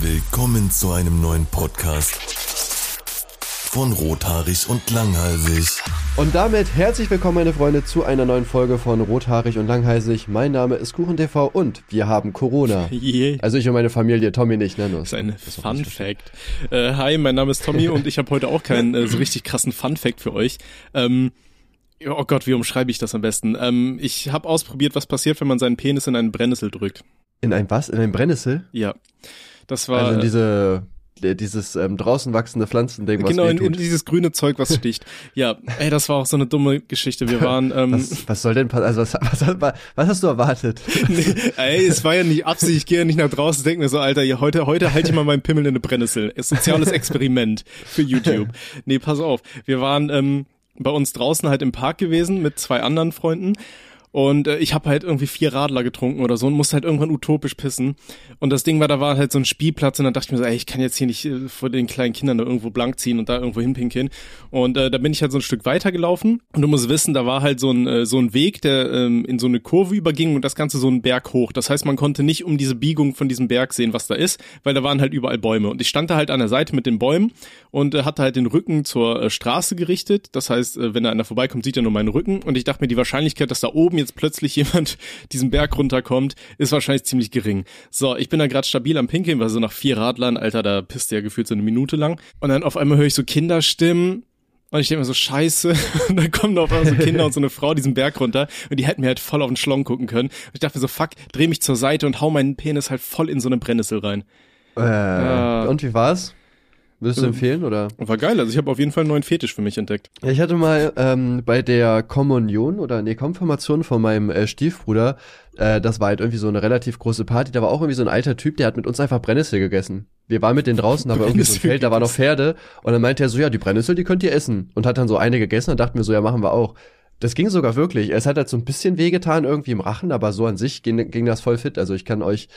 Willkommen zu einem neuen Podcast von Rothaarig und Langhalsig. Und damit herzlich willkommen, meine Freunde, zu einer neuen Folge von Rothaarig und Langhalsig. Mein Name ist KuchenTV und wir haben Corona. Je. Also ich und meine Familie, Tommy nicht, ne? Das ist ein Fun Fact. Äh, hi, mein Name ist Tommy und ich habe heute auch keinen äh, so richtig krassen Fun Fact für euch. Ähm, oh Gott, wie umschreibe ich das am besten? Ähm, ich habe ausprobiert, was passiert, wenn man seinen Penis in einen Brennnessel drückt. In ein was? In ein Brennnessel? Ja. Das war. Also in diese dieses ähm, draußen wachsende Pflanzending, was Genau, in, in dieses grüne Zeug, was sticht. ja, ey, das war auch so eine dumme Geschichte. Wir waren. Ähm, was, was soll denn passieren? Also was, was, was hast du erwartet? nee, ey, es war ja nicht Absicht, ich gehe ja nicht nach draußen, denke mir so, Alter, ja, heute, heute halte ich mal meinen Pimmel in eine Brennnessel. Soziales Experiment für YouTube. Nee, pass auf. Wir waren ähm, bei uns draußen halt im Park gewesen mit zwei anderen Freunden. Und äh, ich habe halt irgendwie vier Radler getrunken oder so und musste halt irgendwann utopisch pissen. Und das Ding war, da war halt so ein Spielplatz und dann dachte ich mir so, ey, ich kann jetzt hier nicht äh, vor den kleinen Kindern da irgendwo blank ziehen und da irgendwo hinpinkeln. Und äh, da bin ich halt so ein Stück weiter gelaufen und du musst wissen, da war halt so ein äh, so ein Weg, der ähm, in so eine Kurve überging und das Ganze so einen Berg hoch. Das heißt, man konnte nicht um diese Biegung von diesem Berg sehen, was da ist, weil da waren halt überall Bäume. Und ich stand da halt an der Seite mit den Bäumen und äh, hatte halt den Rücken zur äh, Straße gerichtet. Das heißt, äh, wenn da einer vorbeikommt, sieht er nur meinen Rücken. Und ich dachte mir, die Wahrscheinlichkeit, dass da oben jetzt plötzlich jemand diesen Berg runterkommt, ist wahrscheinlich ziemlich gering. So, ich bin da gerade stabil am Pinkeln, weil so nach vier Radlern, Alter, da pisst ja gefühlt so eine Minute lang. Und dann auf einmal höre ich so Kinderstimmen. Und ich denke mir so, scheiße. Und dann kommen da auf einmal so Kinder und so eine Frau diesen Berg runter. Und die hätten mir halt voll auf den Schlong gucken können. Und ich dachte mir so, fuck, dreh mich zur Seite und hau meinen Penis halt voll in so eine Brennnessel rein. Äh, Ja. Und wie war's? Würdest du Ähm, empfehlen oder? War geil, also ich habe auf jeden Fall einen neuen Fetisch für mich entdeckt. Ja, ich hatte mal ähm, bei der Kommunion oder nee, Konfirmation von meinem äh, Stiefbruder, äh, das war halt irgendwie so eine relativ große Party, da war auch irgendwie so ein alter Typ, der hat mit uns einfach Brennnessel gegessen. Wir waren mit denen draußen, da war irgendwie so ein Feld, da waren noch Pferde und dann meinte er so, ja, die Brennnessel, die könnt ihr essen. Und hat dann so eine gegessen und dachten wir so, ja, machen wir auch. Das ging sogar wirklich. Es hat halt so ein bisschen wehgetan irgendwie im Rachen, aber so an sich ging, ging das voll fit. Also ich kann euch,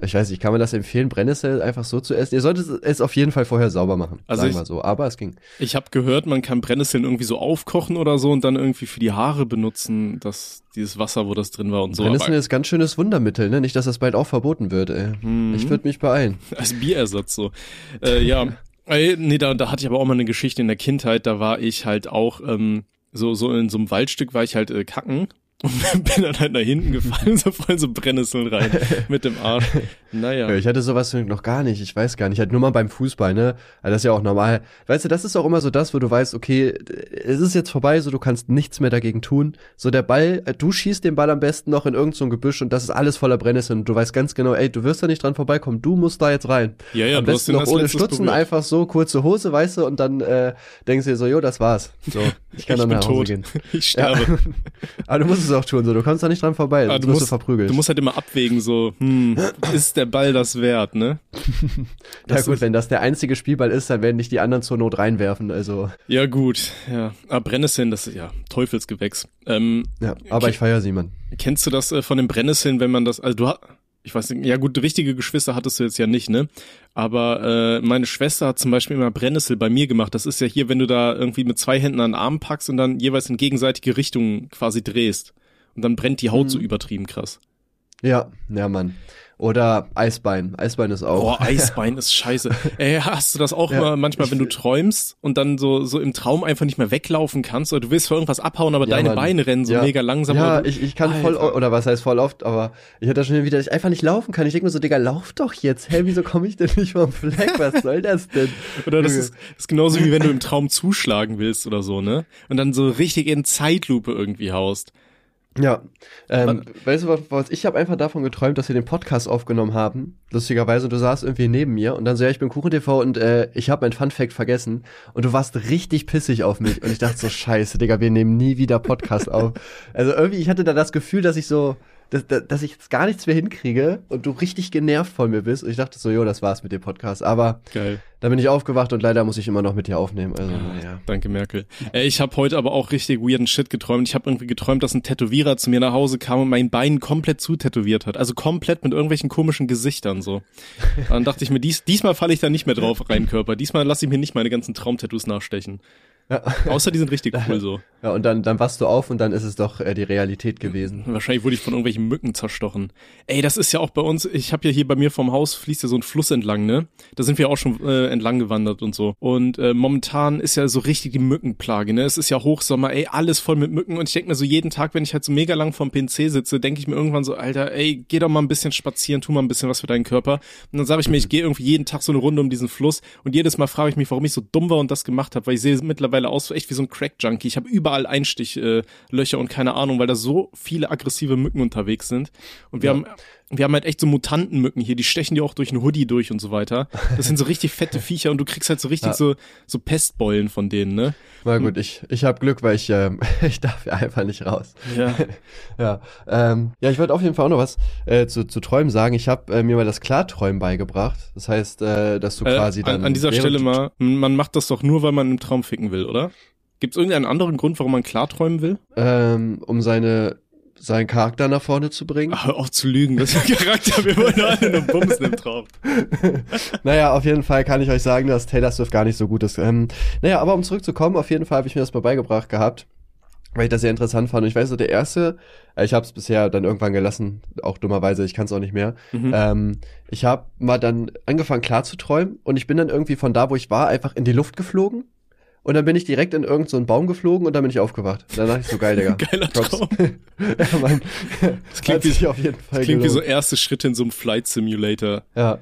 ich weiß nicht, kann man das empfehlen, Brennnessel einfach so zu essen? Ihr solltet es auf jeden Fall vorher sauber machen, Also sagen wir so. Aber es ging. Ich habe gehört, man kann Brennnesseln irgendwie so aufkochen oder so und dann irgendwie für die Haare benutzen, das dieses Wasser, wo das drin war und so. Brennnessel ist ganz schönes Wundermittel, ne? Nicht, dass das bald auch verboten wird, ey. Mhm. Ich würde mich beeilen. als Bierersatz so. Äh, ja, Ey, nee, da, da hatte ich aber auch mal eine Geschichte in der Kindheit. Da war ich halt auch ähm, so so in so einem Waldstück war ich halt äh, kacken. Und bin dann halt nach hinten gefallen, so voll so Brennnesseln rein mit dem Arsch. Naja. Ich hatte sowas noch gar nicht, ich weiß gar nicht. Halt nur mal beim Fußball, ne? Also das ist ja auch normal. Weißt du, das ist auch immer so das, wo du weißt, okay, es ist jetzt vorbei, so du kannst nichts mehr dagegen tun. So der Ball, äh, du schießt den Ball am besten noch in irgendein so Gebüsch und das ist alles voller Brennnesseln und du weißt ganz genau, ey, du wirst da nicht dran vorbeikommen, du musst da jetzt rein. Ja, ja, am besten noch ohne Stutzen, berührt. einfach so kurze Hose, weißt du, und dann äh, denkst du dir so, jo, das war's. So, ich kann ich dann bin nach Hause tot. gehen. Ich Ja. sterbe. Aber du musst es auch tun, so, du kommst da nicht dran vorbei, sonst wirst du verprügelt. Du musst halt immer abwägen, so, hm, ist der Ball das wert, ne? ja Das gut, wenn das der einzige Spielball ist, dann werden nicht die anderen zur Not reinwerfen. Also Ja, gut, ja. Aber Brennnesseln, das ist ja Teufelsgewächs. Ähm, ja, aber ich feiere sie, Mann. Kennst du das äh, von den Brennnesseln, wenn man das, also du hast, ich weiß nicht, ja gut, richtige Geschwister hattest du jetzt ja nicht, ne? Aber äh, meine Schwester hat zum Beispiel immer Brennnessel bei mir gemacht. Das ist ja hier, wenn du da irgendwie mit zwei Händen an den Arm packst und dann jeweils in gegenseitige Richtungen quasi drehst. Und dann brennt die Haut so übertrieben krass. Ja, ja, Mann. Oder Eisbein. Eisbein ist auch. Boah, Eisbein ist scheiße. Ey, hast du das auch Ja, mal manchmal, wenn du träumst und dann so so im Traum einfach nicht mehr weglaufen kannst oder du willst vor irgendwas abhauen, aber Ja, deine Mann. Beine rennen so Ja. mega langsam. Ja, du- ich, ich kann voll, Alter. oder was heißt voll oft, aber ich hatte schon wieder, dass ich einfach nicht laufen kann. Ich denke mir so, Digga, lauf doch jetzt. Hä, wieso komme ich denn nicht vom Fleck? Was soll das denn? Oder das ist, ist genauso wie wenn du im Traum zuschlagen willst oder so, ne? Und dann so richtig in Zeitlupe irgendwie haust. Ja, ähm, weißt du was, ich habe einfach davon geträumt, dass wir den Podcast aufgenommen haben, lustigerweise, und du saßt irgendwie neben mir und dann so, ja, ich bin KuchenTV und äh, ich habe mein Funfact vergessen. Und du warst richtig pissig auf mich. Und ich dachte so, scheiße, Digga, wir nehmen nie wieder Podcast auf. Also irgendwie, ich hatte da das Gefühl, dass ich so, dass, dass ich jetzt gar nichts mehr hinkriege und du richtig genervt von mir bist und ich dachte so, jo, das war's mit dem Podcast, aber Geil. dann bin ich aufgewacht und leider muss ich immer noch mit dir aufnehmen, also naja. Danke, Merkel. Ey, ich habe heute aber auch richtig weirden Shit geträumt. Ich habe irgendwie geträumt, dass ein Tätowierer zu mir nach Hause kam und mein Bein komplett zutätowiert hat. Also komplett mit irgendwelchen komischen Gesichtern so. Dann dachte ich mir, dies, diesmal falle ich da nicht mehr drauf rein, Körper. Diesmal lasse ich mir nicht meine ganzen Traumtattoos nachstechen. Ja. Außer die sind richtig cool so. Ja, und dann, dann wachst du auf und dann ist es doch äh, die Realität gewesen. Wahrscheinlich wurde ich von irgendwelchen Mücken zerstochen. Ey, das ist ja auch bei uns, ich habe ja hier bei mir vom Haus fließt ja so ein Fluss entlang, ne? Da sind wir auch schon äh, entlang gewandert und so. Und äh, momentan ist ja so richtig die Mückenplage, ne? Es ist ja Hochsommer, ey, alles voll mit Mücken und ich denke mir so jeden Tag, wenn ich halt so mega lang vorm PC sitze, denke ich mir irgendwann so, Alter, ey, geh doch mal ein bisschen spazieren, tu mal ein bisschen was für deinen Körper. Und dann sage ich mir, ich gehe irgendwie jeden Tag so eine Runde um diesen Fluss und jedes Mal frage ich mich, warum ich so dumm war und das gemacht habe, weil ich sehe mittlerweile aus echt wie so ein Crack-Junkie. Ich habe überall Einstich äh, und keine Ahnung, weil da so viele aggressive Mücken unterwegs sind. Und wir Ja. haben wir haben halt echt so Mutantenmücken hier, die stechen dir auch durch einen Hoodie durch und so weiter. Das sind so richtig fette Viecher und du kriegst halt so richtig Ja. so so Pestbeulen von denen, ne? Na gut, ich, ich habe Glück, weil ich, ähm, ich darf ja einfach nicht raus. Ja. Ja, ähm, ja, ich wollte auf jeden Fall auch noch was äh, zu, zu Träumen sagen. Ich habe äh, mir mal das Klarträumen beigebracht. Das heißt, äh, dass du Äh, quasi dann an, an dieser Stelle mal, man macht das doch nur, weil man im Traum ficken will, oder? Gibt es irgendeinen anderen Grund, warum man klarträumen will? ähm, um seine seinen Charakter nach vorne zu bringen. Ach, hör auf zu lügen, das ist der Charakter, wir wollen alle nur bumsen im Traum. Naja, auf jeden Fall kann ich euch sagen, dass Taylor Swift gar nicht so gut ist. Ähm, naja, aber um zurückzukommen, auf jeden Fall habe ich mir das mal beigebracht gehabt, weil ich das sehr interessant fand. Und ich weiß so, der erste, äh, ich habe es bisher dann irgendwann gelassen, auch dummerweise, ich kann es auch nicht mehr. Mhm. Ähm, ich habe mal dann angefangen klar zu träumen und ich bin dann irgendwie von da, wo ich war, einfach in die Luft geflogen. Und dann bin ich direkt in irgendeinen so einen Baum geflogen und dann bin ich aufgewacht. Dann dachte ich so, geil, Digga. Geiler Props. Traum. ja, Mann. Das klingt wie- auf jeden Fall Das klingt wie so erste Schritte in so einem Flight Simulator. Ja.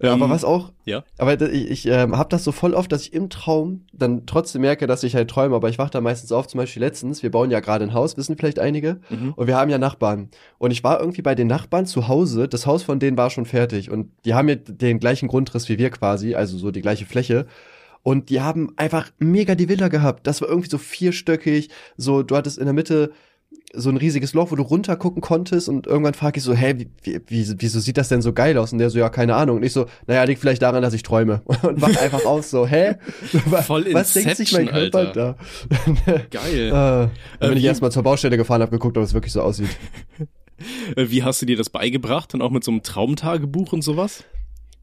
Ja, Ähm, aber was auch, Ja. aber ich, ich ähm, habe das so voll oft, dass ich im Traum dann trotzdem merke, dass ich halt träume, aber ich wach da meistens auf, zum Beispiel letztens, wir bauen ja gerade ein Haus, wissen vielleicht einige, Mhm. und wir haben ja Nachbarn. Und ich war irgendwie bei den Nachbarn zu Hause, das Haus von denen war schon fertig und die haben ja den gleichen Grundriss wie wir quasi, also so die gleiche Fläche. Und die haben einfach mega die Villa gehabt. Das war irgendwie so vierstöckig, so du hattest in der Mitte so ein riesiges Loch, wo du runter gucken konntest und irgendwann frage ich so, hä, wie, wie, wie, wieso sieht das denn so geil aus? Und der so, ja, keine Ahnung. Und ich so, naja, liegt vielleicht daran, dass ich träume. Und wach einfach aus, so, hä? Voll Was denkt sich mein Inception, Körper Alter. da? Geil. äh, dann bin ich erstmal zur Baustelle gefahren, hab geguckt, ob es wirklich so aussieht. Äh, Wie hast du dir das beigebracht? Und auch mit so einem Traumtagebuch und sowas?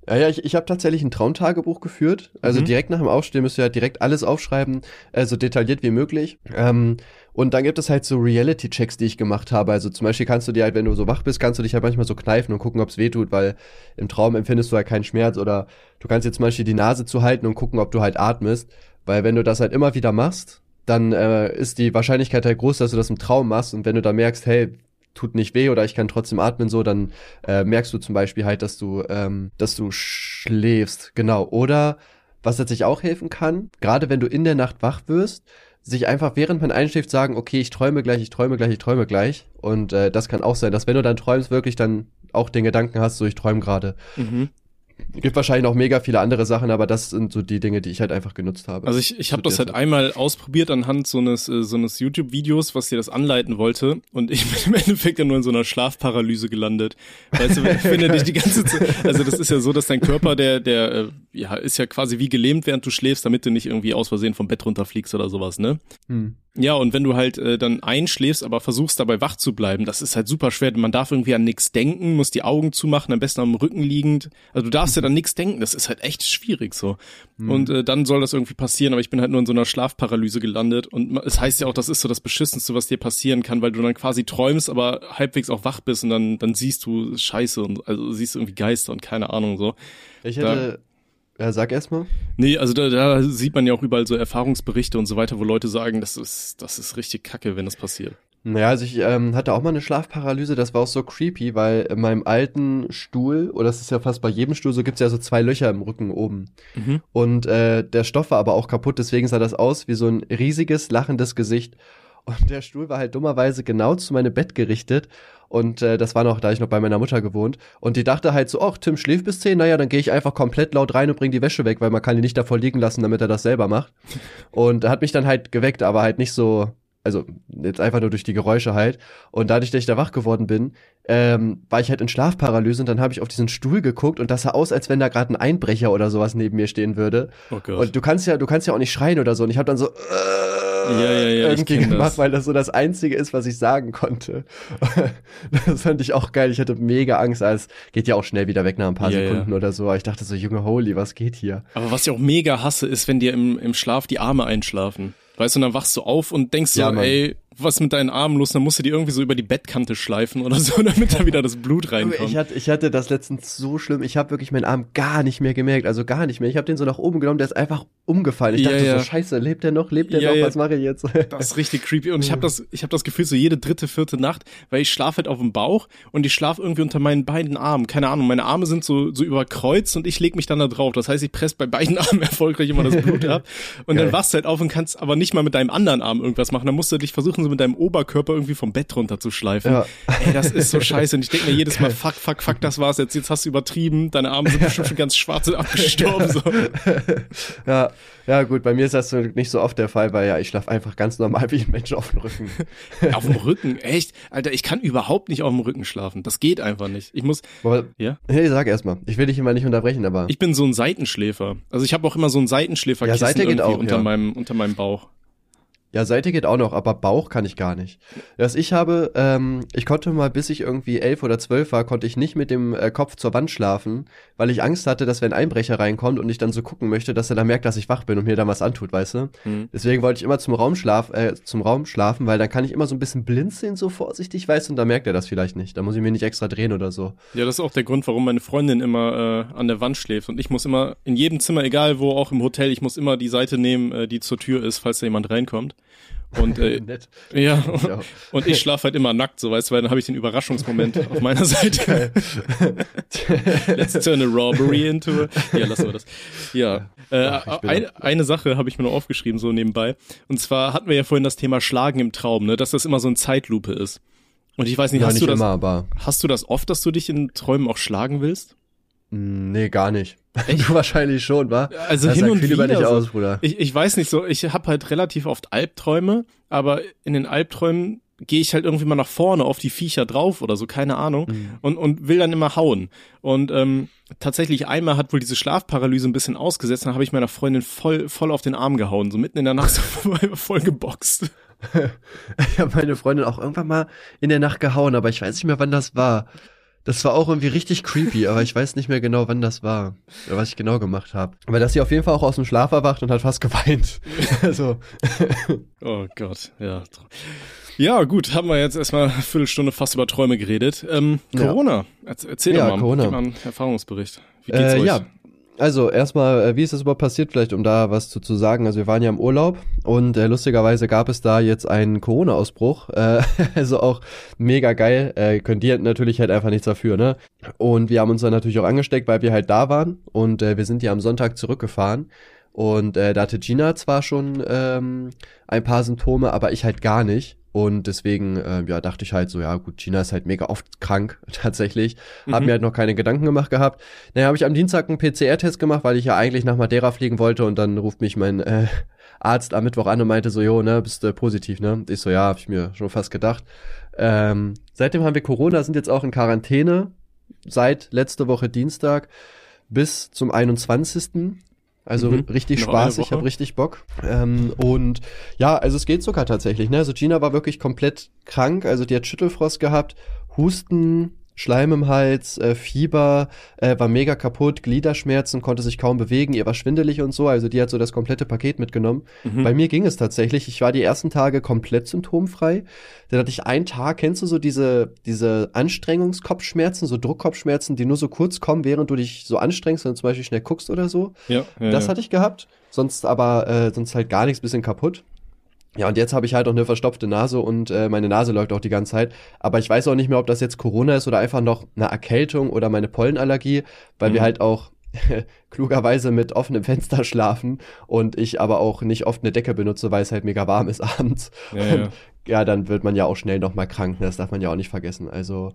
Ja, ja, ich, ich habe tatsächlich ein Traumtagebuch geführt. Also Mhm. direkt nach dem Aufstehen müsst ihr halt direkt alles aufschreiben, äh, so detailliert wie möglich. Ähm, und dann gibt es halt so Reality-Checks, die ich gemacht habe. Also zum Beispiel kannst du dir halt, wenn du so wach bist, kannst du dich halt manchmal so kneifen und gucken, ob es weh tut, weil im Traum empfindest du halt keinen Schmerz. Oder du kannst dir zum Beispiel die Nase zuhalten und gucken, ob du halt atmest. Weil wenn du das halt immer wieder machst, dann äh, ist die Wahrscheinlichkeit halt groß, dass du das im Traum machst. Und wenn du da merkst, hey, tut nicht weh oder ich kann trotzdem atmen so, dann äh, merkst du zum Beispiel halt, dass du, ähm, dass du schläfst, genau. Oder was tatsächlich auch helfen kann, gerade wenn du in der Nacht wach wirst, sich einfach während man einschläft sagen, okay, ich träume gleich, ich träume gleich, ich träume gleich. Und äh, das kann auch sein, dass wenn du dann träumst, wirklich dann auch den Gedanken hast, so ich träume gerade. Mhm. Gibt wahrscheinlich noch mega viele andere Sachen, aber das sind so die Dinge, die ich halt einfach genutzt habe. Also ich, ich habe das halt Zeit. einmal ausprobiert anhand so eines, äh, so eines YouTube-Videos, was dir das anleiten wollte. Und ich bin im Endeffekt ja nur in so einer Schlafparalyse gelandet. Weißt du, ich finde dich die ganze Zeit. Also das ist ja so, dass dein Körper, der, der, äh, ja, ist ja quasi wie gelähmt, während du schläfst, damit du nicht irgendwie aus Versehen vom Bett runterfliegst oder sowas, ne? Hm. Ja, und wenn du halt äh, dann einschläfst, aber versuchst dabei wach zu bleiben, das ist halt super schwer. Man darf irgendwie an nichts denken, muss die Augen zumachen, am besten am Rücken liegend. Also du darfst ja dann nichts denken, das ist halt echt schwierig so. Und äh, dann soll das irgendwie passieren, aber ich bin halt nur in so einer Schlafparalyse gelandet. Und es heißt ja auch, das ist so das Beschissenste, was dir passieren kann, weil du dann quasi träumst, aber halbwegs auch wach bist und dann, dann siehst du Scheiße und also siehst irgendwie Geister und keine Ahnung so. Ich hätte, ja, sag erst mal. Nee, also da, da sieht man ja auch überall so Erfahrungsberichte und so weiter, wo Leute sagen, das ist, das ist richtig kacke, wenn das passiert. Naja, also ich ähm, hatte auch mal eine Schlafparalyse, das war auch so creepy, weil in meinem alten Stuhl, oder das ist ja fast bei jedem Stuhl, so gibt's ja so zwei Löcher im Rücken oben. Mhm. Und äh, der Stoff war aber auch kaputt, deswegen sah das aus wie so ein riesiges, lachendes Gesicht. Und der Stuhl war halt dummerweise genau zu meinem Bett gerichtet. Und äh, das war noch, da ich noch bei meiner Mutter gewohnt. Und die dachte halt so, ach, Tim schläft bis 10, naja, dann gehe ich einfach komplett laut rein und bring die Wäsche weg, weil man kann die nicht davor liegen lassen, damit er das selber macht. Und er hat mich dann halt geweckt, aber halt nicht so, also jetzt einfach nur durch die Geräusche halt. Und dadurch, dass ich da wach geworden bin, ähm, war ich halt in Schlafparalyse und dann habe ich auf diesen Stuhl geguckt und das sah aus, als wenn da gerade ein Einbrecher oder sowas neben mir stehen würde. Oh Gott. Und du kannst ja, du kannst ja auch nicht schreien oder so. Und ich habe dann so äh, Ja, ja, ja, ich irgendwie gemacht, das. weil das so das Einzige ist, was ich sagen konnte. das fand ich auch geil. Ich hatte mega Angst, als geht ja auch schnell wieder weg nach ein paar Ja, ja. Sekunden oder so. Aber ich dachte so, Junge, holy, was geht hier? Aber was ich auch mega hasse, ist, wenn dir im, im Schlaf die Arme einschlafen. Weißt du, und dann wachst du auf und denkst so, Ja, Mann. ey, was mit deinen Armen los? Dann musst du die irgendwie so über die Bettkante schleifen oder so, damit da wieder das Blut reinkommt. Ich hatte, ich hatte das letztens so schlimm. Ich habe wirklich meinen Arm gar nicht mehr gemerkt, also gar nicht mehr. Ich habe den so nach oben genommen, der ist einfach umgefallen. Ich Ja, dachte ja. so, scheiße, lebt der noch? Lebt der Ja, noch? Was mache ich jetzt? Das ist richtig creepy und ich habe das, ich habe das Gefühl so jede dritte, vierte Nacht, weil ich schlafe halt auf dem Bauch und ich schlafe irgendwie unter meinen beiden Armen. Keine Ahnung, meine Arme sind so so überkreuzt und ich leg mich dann da drauf. Das heißt, ich presse bei beiden Armen erfolgreich immer das Blut ab und dann Geil. wachst du halt auf und kannst aber nicht mal mit deinem anderen Arm irgendwas machen. Dann musst du dich versuchen, so mit deinem Oberkörper irgendwie vom Bett runter zu schleifen. Ja. Ey, das ist so scheiße und ich denke mir jedes Mal, fuck, fuck, fuck, das war's jetzt. Jetzt hast du übertrieben. Deine Arme sind bestimmt schon ganz schwarz und abgestorben. So. ja, ja gut, bei mir ist das nicht so oft der Fall, weil ja, ich schlafe einfach ganz normal wie ein Mensch auf dem Rücken. Auf dem Rücken, echt? Alter, ich kann überhaupt nicht auf dem Rücken schlafen. Das geht einfach nicht. Ich muss, Aber, ja? hey, sag erst mal. Ich will dich immer nicht unterbrechen, aber. Ich bin so ein Seitenschläfer. Also ich habe auch immer so ein Seitenschläferkissen Ja, Seite geht auch, unter ja. meinem unter meinem Bauch. Ja, Seite geht auch noch, aber Bauch kann ich gar nicht. Was ich habe, ähm, ich konnte mal, bis ich irgendwie elf oder zwölf war, konnte ich nicht mit dem äh, Kopf zur Wand schlafen, weil ich Angst hatte, dass wenn ein Einbrecher reinkommt und ich dann so gucken möchte, dass er dann merkt, dass ich wach bin und mir dann was antut, weißt du? Hm. Deswegen wollte ich immer zum Raum schlaf, äh, zum Raum schlafen, weil dann kann ich immer so ein bisschen blinzeln, so vorsichtig, weißt du, und dann merkt er das vielleicht nicht. Da muss ich mir nicht extra drehen oder so. Ja, das ist auch der Grund, warum meine Freundin immer äh, an der Wand schläft und ich muss immer in jedem Zimmer, egal wo, auch im Hotel, ich muss immer die Seite nehmen, äh, die zur Tür ist, falls da jemand reinkommt. Und äh, ja, Ja. und ich schlafe halt immer nackt, so weißt du, weil dann habe ich den Überraschungsmoment auf meiner Seite. Let's turn a robbery into a... Ja, lassen wir das. Ja. Äh, Ach, ich bin eine, Sache habe ich mir noch aufgeschrieben, so nebenbei. Und zwar hatten wir ja vorhin das Thema Schlagen im Traum, ne, dass das immer so eine Zeitlupe ist. Und ich weiß nicht, Ja, hast nicht du das, immer, hast du das oft, dass du dich in Träumen auch schlagen willst? Mm, Nee, gar nicht. Du wahrscheinlich schon, wa? Also Das hin und viel wieder über dich aus, Bruder. Ich, ich weiß nicht so, ich habe halt relativ oft Albträume, aber in den Albträumen gehe ich halt irgendwie mal nach vorne auf die Viecher drauf oder so, keine Ahnung, Mhm. und, und will dann immer hauen. Und ähm, tatsächlich einmal hat wohl diese Schlafparalyse ein bisschen ausgesetzt, dann habe ich meiner Freundin voll, voll auf den Arm gehauen, so mitten in der Nacht so voll geboxt. Ich habe meine Freundin auch irgendwann mal in der Nacht gehauen, aber ich weiß nicht mehr, wann das war. Das war auch irgendwie richtig creepy, aber ich weiß nicht mehr genau, wann das war, oder was ich genau gemacht habe. Aber dass sie auf jeden Fall auch aus dem Schlaf erwacht und hat fast geweint. Also, Oh Gott, ja. Ja, gut, haben wir jetzt erstmal eine Viertelstunde fast über Träume geredet. Ähm, Ja. Corona, Erz- erzähl Ja, doch mal, Corona. gib mal einen Erfahrungsbericht. Wie geht's äh, euch? ja. Also erstmal, äh, wie ist das überhaupt passiert, vielleicht um da was zu, zu sagen. Also wir waren ja im Urlaub und äh, lustigerweise gab es da jetzt einen Corona-Ausbruch. Äh, also auch mega geil. Äh, können die natürlich halt einfach nichts dafür, ne? Und wir haben uns dann natürlich auch angesteckt, weil wir halt da waren und äh, wir sind ja am Sonntag zurückgefahren. Und äh, da hatte Gina zwar schon ähm, ein paar Symptome, aber ich halt gar nicht. Und deswegen, äh, ja, dachte ich halt so, ja gut, Gina ist halt mega oft krank, tatsächlich. Hab Mhm. mir halt noch keine Gedanken gemacht gehabt. Naja, habe ich am Dienstag einen PCR-Test gemacht, weil ich ja eigentlich nach Madeira fliegen wollte und dann ruft mich mein äh, Arzt am Mittwoch an und meinte so, jo, ne, bist du positiv, ne? Ich so, ja, hab ich mir schon fast gedacht. Ähm, seitdem haben wir Corona, sind jetzt auch in Quarantäne, seit letzte Woche Dienstag bis zum 21. Also Mhm. richtig Noch Spaß, ich habe richtig Bock. Ähm, und ja, also es geht sogar tatsächlich. Ne? Also Gina war wirklich komplett krank, also die hat Schüttelfrost gehabt, Husten, Schleim im Hals, äh, Fieber, äh, war mega kaputt, Gliederschmerzen, konnte sich kaum bewegen, ihr war schwindelig und so, also die hat so das komplette Paket mitgenommen. Mhm. Bei mir ging es tatsächlich, ich war die ersten Tage komplett symptomfrei. Dann hatte ich einen Tag, kennst du so diese, diese Anstrengungskopfschmerzen, so Druckkopfschmerzen, die nur so kurz kommen, während du dich so anstrengst, wenn du zum Beispiel schnell guckst oder so. ja, ja, Das ja. hatte ich gehabt, sonst aber äh, sonst halt gar nichts, bisschen kaputt. Ja, und jetzt habe ich halt auch eine verstopfte Nase und äh, meine Nase läuft auch die ganze Zeit. Aber ich weiß auch nicht mehr, ob das jetzt Corona ist oder einfach noch eine Erkältung oder meine Pollenallergie, weil wir Mhm. halt auch klugerweise mit offenem Fenster schlafen und ich aber auch nicht oft eine Decke benutze, weil es halt mega warm ist abends. Ja, ja. Ja, dann wird man ja auch schnell nochmal krank, ne? das darf man ja auch nicht vergessen. Also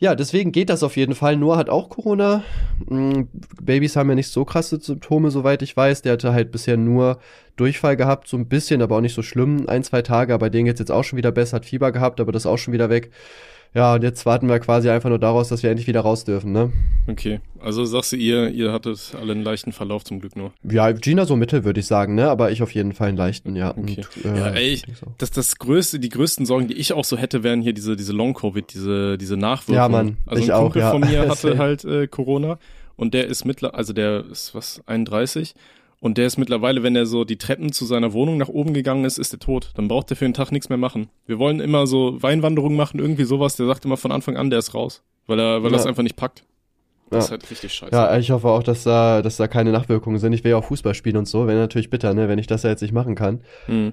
ja, deswegen geht das auf jeden Fall. Noah hat auch Corona. Mm, Babys haben ja nicht so krasse Symptome, soweit ich weiß. Der hatte halt bisher nur Durchfall gehabt, so ein bisschen, aber auch nicht so schlimm. Ein, zwei Tage, aber denen geht's jetzt auch schon wieder besser. Hat Fieber gehabt, aber das ist auch schon wieder weg. Ja, und jetzt warten wir quasi einfach nur daraus, dass wir endlich wieder raus dürfen, ne? Okay, also sagst du ihr, ihr hattet alle einen leichten Verlauf zum Glück nur. Ja, Gina so mittel, würde ich sagen, ne? Aber ich auf jeden Fall einen leichten, ja. Okay. Und, äh, ja, ey, ich, das, das größte, die größten Sorgen, die ich auch so hätte, wären hier diese, diese Long-Covid, diese, diese Nachwirkungen. Ja, Mann, Also ich ein auch, Kumpel ja. von mir hatte halt äh, Corona und der ist mittler, also der ist was, 31 Und der ist mittlerweile, wenn er so die Treppen zu seiner Wohnung nach oben gegangen ist, ist er tot. Dann braucht er für den Tag nichts mehr machen. Wir wollen immer so Weinwanderungen machen, irgendwie sowas. Der sagt immer von Anfang an, der ist raus. Weil er, weil Ja. er es einfach nicht packt. Das Ja. ist halt richtig scheiße. Ja, ich hoffe auch, dass da, dass da keine Nachwirkungen sind. Ich will ja auch Fußball spielen und so. Wäre natürlich bitter, ne, wenn ich das ja jetzt nicht machen kann. Hm.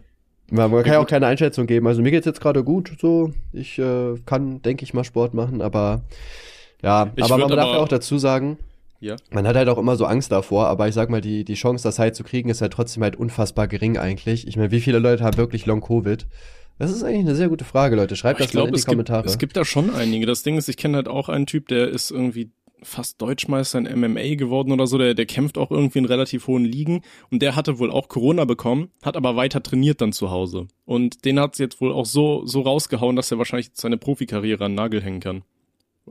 Man, man kann Ja, auch keine Einschätzung geben. Also mir geht's jetzt gerade gut, so. Ich äh, kann, denke ich mal, Sport machen, aber ja, Ich aber man darf ja auch dazu sagen, Ja. man hat halt auch immer so Angst davor, aber ich sag mal, die, die Chance, das halt zu kriegen, ist halt trotzdem halt unfassbar gering eigentlich. Ich meine, wie viele Leute haben wirklich Long-Covid? Das ist eigentlich eine sehr gute Frage, Leute. Schreibt das mal glaube, in die es gibt, Kommentare. es gibt da schon einige. Das Ding ist, ich kenne halt auch einen Typ, der ist irgendwie fast Deutschmeister in MMA geworden oder so, der, der kämpft auch irgendwie in relativ hohen Ligen und der hatte wohl auch Corona bekommen, hat aber weiter trainiert dann zu Hause. Und den hat jetzt wohl auch so, so rausgehauen, dass er wahrscheinlich seine Profikarriere an den Nagel hängen kann.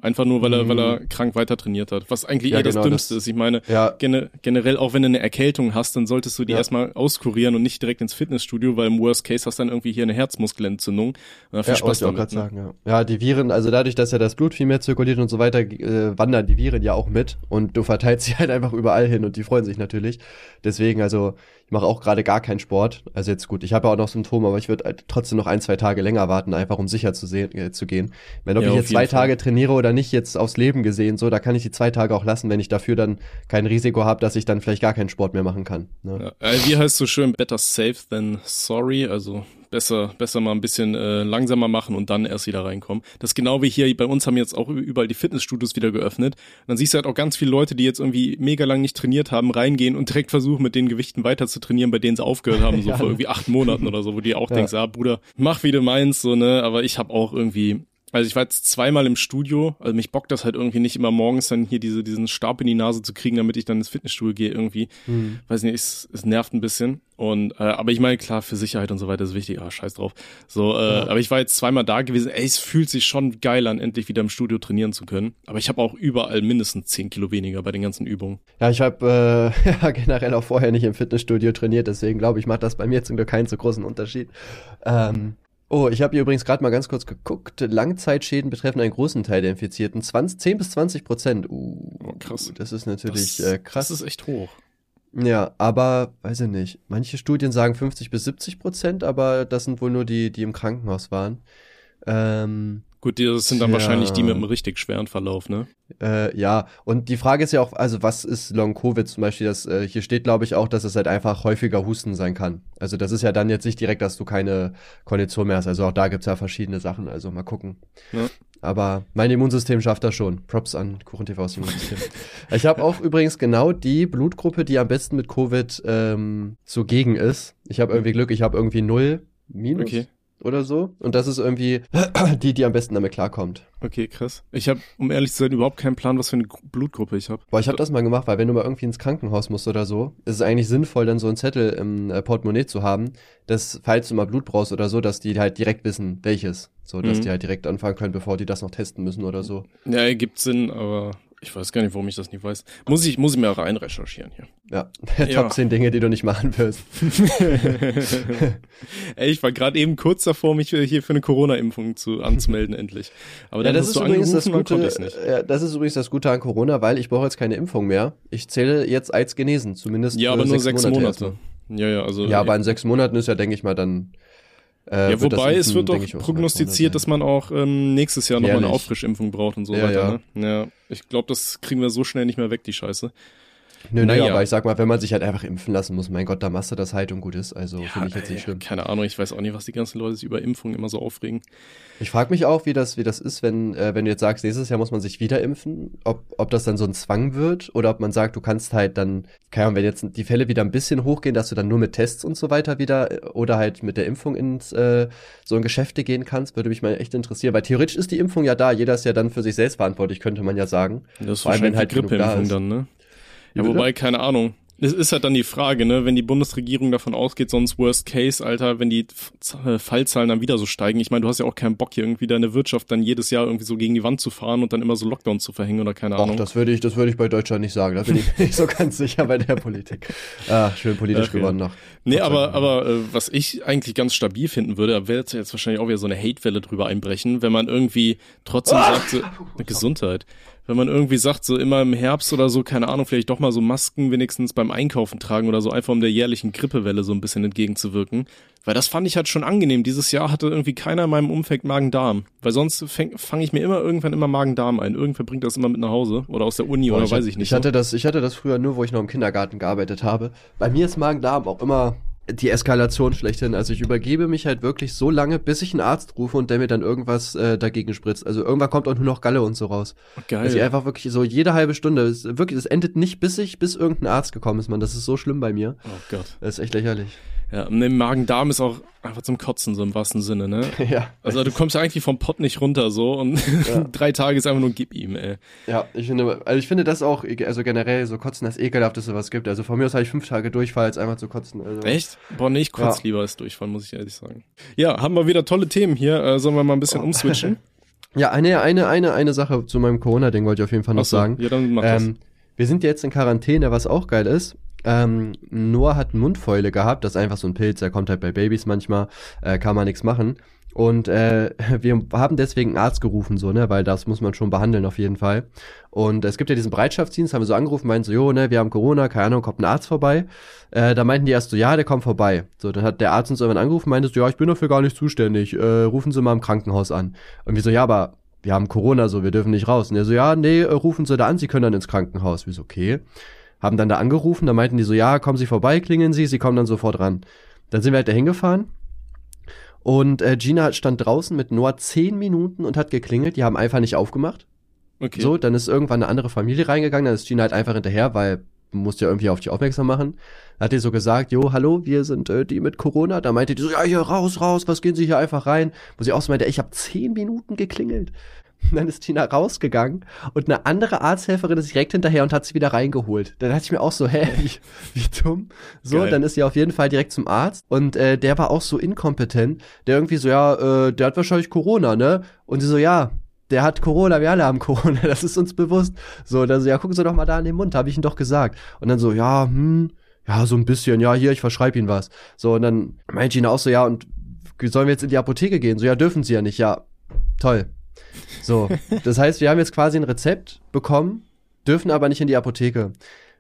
Einfach nur, weil er, Mhm. weil er krank weiter trainiert hat. Was eigentlich Ja, eher das genau, Dümmste das- ist. Ich meine, ja, gene, generell auch wenn du eine Erkältung hast, dann solltest du die Ja. erstmal auskurieren und nicht direkt ins Fitnessstudio, weil im Worst Case hast du dann irgendwie hier eine Herzmuskelentzündung. Dann viel ja, Spaß wollte ich auch damit. gerade Ne? sagen, ja. ja, die Viren, also dadurch, dass ja das Blut viel mehr zirkuliert und so weiter, äh, wandern die Viren ja auch mit und du verteilst sie halt einfach überall hin und die freuen sich natürlich. Deswegen, also ich mache auch gerade gar keinen Sport. Also jetzt gut, ich habe ja auch noch Symptome, aber ich würde halt trotzdem noch ein, zwei Tage länger warten, einfach um sicher zu sehen, äh, zu gehen. Wenn ob Ja, ich jetzt zwei Fall. Tage trainiere oder nicht, jetzt aufs Leben gesehen, so, da kann ich die zwei Tage auch lassen, wenn ich dafür dann kein Risiko habe, dass ich dann vielleicht gar keinen Sport mehr machen kann. Ne? Ja. Äh, wie heißt so schön, better safe than sorry, also besser, besser mal ein bisschen äh, langsamer machen und dann erst wieder reinkommen. Das ist genau wie hier, bei uns haben jetzt auch überall die Fitnessstudios wieder geöffnet. Und dann siehst du halt auch ganz viele Leute, die jetzt irgendwie mega lang nicht trainiert haben, reingehen und direkt versuchen, mit den Gewichten weiter zu trainieren, bei denen sie aufgehört haben, so Ja. vor irgendwie acht Monaten oder so, wo die auch Ja. denkst, ah, Bruder, mach wie du meinst, so, ne, aber ich habe auch irgendwie also ich war jetzt zweimal im Studio, also mich bockt das halt irgendwie nicht immer morgens dann hier diese, diesen Stab in die Nase zu kriegen, damit ich dann ins Fitnessstudio gehe irgendwie. Hm. Weiß nicht, es, es nervt ein bisschen. Und äh, aber ich meine, klar, für Sicherheit und so weiter ist wichtig, ah, scheiß drauf. So, äh, Ja. aber ich war jetzt zweimal da gewesen, ey, es fühlt sich schon geil an, endlich wieder im Studio trainieren zu können. Aber ich habe auch überall mindestens 10 Kilo weniger bei den ganzen Übungen. Ja, ich habe äh, ja, generell auch vorher nicht im Fitnessstudio trainiert, deswegen glaube ich, macht das bei mir zum Glück keinen so großen Unterschied. Ähm, oh, ich habe hier übrigens gerade mal ganz kurz geguckt. Langzeitschäden betreffen einen großen Teil der Infizierten. 20, 10 bis 20 Prozent. Uh, Oh, krass. Das ist natürlich das, äh, krass. Das ist echt hoch. ja, aber weiß ich nicht. Manche Studien sagen 50 bis 70 Prozent, aber das sind wohl nur die, die im Krankenhaus waren. Ähm, Gut, die- das sind dann Tja. wahrscheinlich die mit einem richtig schweren Verlauf, ne? Äh, ja, und die Frage ist ja auch, also was ist Long-Covid zum Beispiel? Das, äh, hier steht, glaube ich, auch, dass es halt einfach häufiger Husten sein kann. Also das ist ja dann jetzt nicht direkt, dass du keine Kondition mehr hast. Also auch da gibt's ja verschiedene Sachen. Also mal gucken. Ja. Aber mein Immunsystem schafft das schon. Props an KuchenTVs Immunsystem. ich habe auch übrigens genau die Blutgruppe, die am besten mit Covid ähm, zugegen ist. Ich habe irgendwie Glück, ich habe irgendwie null minus Okay. Oder so. Und das ist irgendwie die, die am besten damit klarkommt. Okay, krass. Ich habe, um ehrlich zu sein, überhaupt keinen Plan, was für eine Gru- Blutgruppe ich habe. Boah, ich habe das mal gemacht, weil wenn du mal irgendwie ins Krankenhaus musst oder so, ist es eigentlich sinnvoll, dann so einen Zettel im äh, Portemonnaie zu haben, dass, falls du mal Blut brauchst oder so, dass die halt direkt wissen, welches. So, dass Mhm. die halt direkt anfangen können, bevor die das noch testen müssen oder so. Ja, ergibt Sinn, aber ich weiß gar nicht, warum ich das nicht weiß. Muss ich, muss ich mir rein recherchieren hier. Ja, Ja. Top 10 Dinge, die du nicht machen wirst. Ey, ich war gerade eben kurz davor, mich hier für eine Corona-Impfung zu anzumelden, endlich. Aber Ja, das ist übrigens das Gute, ja, das ist übrigens das Gute an Corona, weil ich brauche jetzt keine Impfung mehr. Ich zähle jetzt als genesen, zumindest Ja, für aber nur sechs Monate. erstmal. Ja, ja, also. Ja, aber in sechs Monaten ist ja, denke ich mal, dann. Äh, ja, wobei es Impfen, wird doch prognostiziert, dass man auch ähm, nächstes Jahr nochmal eine. Auffrischimpfung braucht und so Ja, weiter. Ne? Ja, ich glaube, das kriegen wir so schnell nicht mehr weg, die Scheiße. Nö, nö, Naja. aber ich sag mal, wenn man sich halt einfach impfen lassen muss, mein Gott, da machst du das halt und gut ist. Also finde ich jetzt nicht schlimm. Keine Ahnung, ich weiß auch nicht, was die ganzen Leute sich über Impfungen immer so aufregen. Ich frage mich auch, wie das, wie das ist, wenn, äh, wenn du jetzt sagst, nächstes Jahr muss man sich wieder impfen, ob, ob das dann so ein Zwang wird oder ob man sagt, du kannst halt dann, keine Ahnung, wenn jetzt die Fälle wieder ein bisschen hochgehen, dass du dann nur mit Tests und so weiter wieder äh, oder halt mit der Impfung ins äh, so in Geschäfte gehen kannst, würde mich mal echt interessieren, weil theoretisch ist die Impfung ja da, jeder ist ja dann für sich selbst verantwortlich, könnte man ja sagen. Das ist Vor allem, wenn halt da Grippeimpfung ist. dann, ne? Ja, bitte? wobei, keine Ahnung. Es ist halt dann die Frage, ne, wenn die Bundesregierung davon ausgeht, sonst Worst Case, Alter, wenn die äh, Fallzahlen dann wieder so steigen. Ich meine, du hast ja auch keinen Bock hier irgendwie deine Wirtschaft dann jedes Jahr irgendwie so gegen die Wand zu fahren und dann immer so Lockdown zu verhängen oder keine Ach, Ahnung. das würde ich, das würde ich bei Deutschland nicht sagen. Da bin ich nicht so ganz sicher bei der Politik. Ah, schön politisch ja. gewonnen noch. Nee, aber, aber äh, was ich eigentlich ganz stabil finden würde, da wird jetzt wahrscheinlich auch wieder so eine Hatewelle drüber einbrechen, wenn man irgendwie trotzdem Ah! sagt, so, Gesundheit, wenn man irgendwie sagt, so immer im Herbst oder so, keine Ahnung, vielleicht doch mal so Masken wenigstens beim Einkaufen tragen oder so, einfach um der jährlichen Grippewelle so ein bisschen entgegenzuwirken. Weil das fand ich halt schon angenehm. Dieses Jahr hatte irgendwie keiner in meinem Umfeld Magen-Darm. Weil sonst fange ich mir immer irgendwann immer Magen-Darm ein. Irgendwer bringt das immer mit nach Hause oder aus der Uni Boah, oder weiß ich nicht. Ich hatte, das, ich hatte das früher nur, wo ich noch im Kindergarten gearbeitet habe. Bei mir ist Magen-Darm auch immer die Eskalation schlechthin. Also ich übergebe mich halt wirklich so lange, bis ich einen Arzt rufe und der mir dann irgendwas äh, dagegen spritzt. Also irgendwann kommt auch nur noch Galle und so raus. Geil. Also ich einfach wirklich so jede halbe Stunde, es, wirklich, es endet nicht, bis ich, bis irgendein Arzt gekommen ist, man. Das ist so schlimm bei mir. Oh Gott. Das ist echt lächerlich. Ja, und im Magen-Darm ist auch einfach zum Kotzen, so im wahrsten Sinne, ne? ja. Also du kommst ja eigentlich vom Pott nicht runter, so, und ja. drei Tage ist einfach nur gib ihm, ey. Ja, ich finde, also ich finde das auch, also generell so Kotzen das ekelhafteste, was es gibt. Also von mir aus habe ich fünf Tage Durchfall, als einfach zu kotzen. Also. Echt? Boah, nee, ich kotze ja. lieber als Durchfall, muss ich ehrlich sagen. Ja, haben wir wieder tolle Themen hier, äh, sollen wir mal ein bisschen oh. umswitchen? Ja, eine, eine, eine, eine Sache zu meinem Corona-Ding wollte ich auf jeden Fall noch so, sagen. Ja, dann mach ähm, das. Wir sind jetzt in Quarantäne, was auch geil ist. Ähm, Noah hat Mundfäule gehabt, das ist einfach so ein Pilz, der kommt halt bei Babys manchmal, äh, kann man nichts machen. Und äh, wir haben deswegen einen Arzt gerufen, so, ne, weil das muss man schon behandeln auf jeden Fall. Und es gibt ja diesen Bereitschaftsdienst, haben wir so angerufen, meinten so, jo, ne, wir haben Corona, keine Ahnung, kommt ein Arzt vorbei. Äh, da meinten die erst so, ja, der kommt vorbei. So, dann hat der Arzt uns irgendwann angerufen, meinte so, ja, ich bin dafür gar nicht zuständig, äh, rufen Sie mal im Krankenhaus an. Und wir so, ja, aber wir haben Corona, so, wir dürfen nicht raus. Und er so, ja, nee, äh, rufen Sie da an, Sie können dann ins Krankenhaus. Wir so, okay haben dann da angerufen, da meinten die so, ja, kommen Sie vorbei, klingeln Sie, Sie kommen dann sofort ran. Dann sind wir halt da hingefahren und äh, Gina stand draußen mit nur zehn Minuten und hat geklingelt, die haben einfach nicht aufgemacht. Okay. So, dann ist irgendwann eine andere Familie reingegangen, dann ist Gina halt einfach hinterher, weil man musste ja irgendwie auf die aufmerksam machen. Dann hat die so gesagt, jo, hallo, wir sind äh, die mit Corona. Da meinte die so, ja, hier raus, raus, was gehen Sie hier einfach rein? Wo sie auch so meinte, ich habe zehn Minuten geklingelt. Und dann ist Tina rausgegangen und eine andere Arzthelferin ist direkt hinterher und hat sie wieder reingeholt. Dann dachte ich mir auch so, hä, wie, wie dumm. So, Geil. dann ist sie auf jeden Fall direkt zum Arzt und äh, der war auch so inkompetent. Der irgendwie so, ja, äh, der hat wahrscheinlich Corona, ne? Und sie so, ja, der hat Corona, wir alle haben Corona, das ist uns bewusst. So, dann so, ja, gucken Sie doch mal da in den Mund, habe ich ihn doch gesagt. Und dann so, ja, hm, ja, so ein bisschen, ja, hier, ich verschreibe ihn was. So, und dann meint Gina auch so, ja, und sollen wir jetzt in die Apotheke gehen? So, ja, dürfen sie ja nicht, ja, toll. So, das heißt, wir haben jetzt quasi ein Rezept bekommen, dürfen aber nicht in die Apotheke.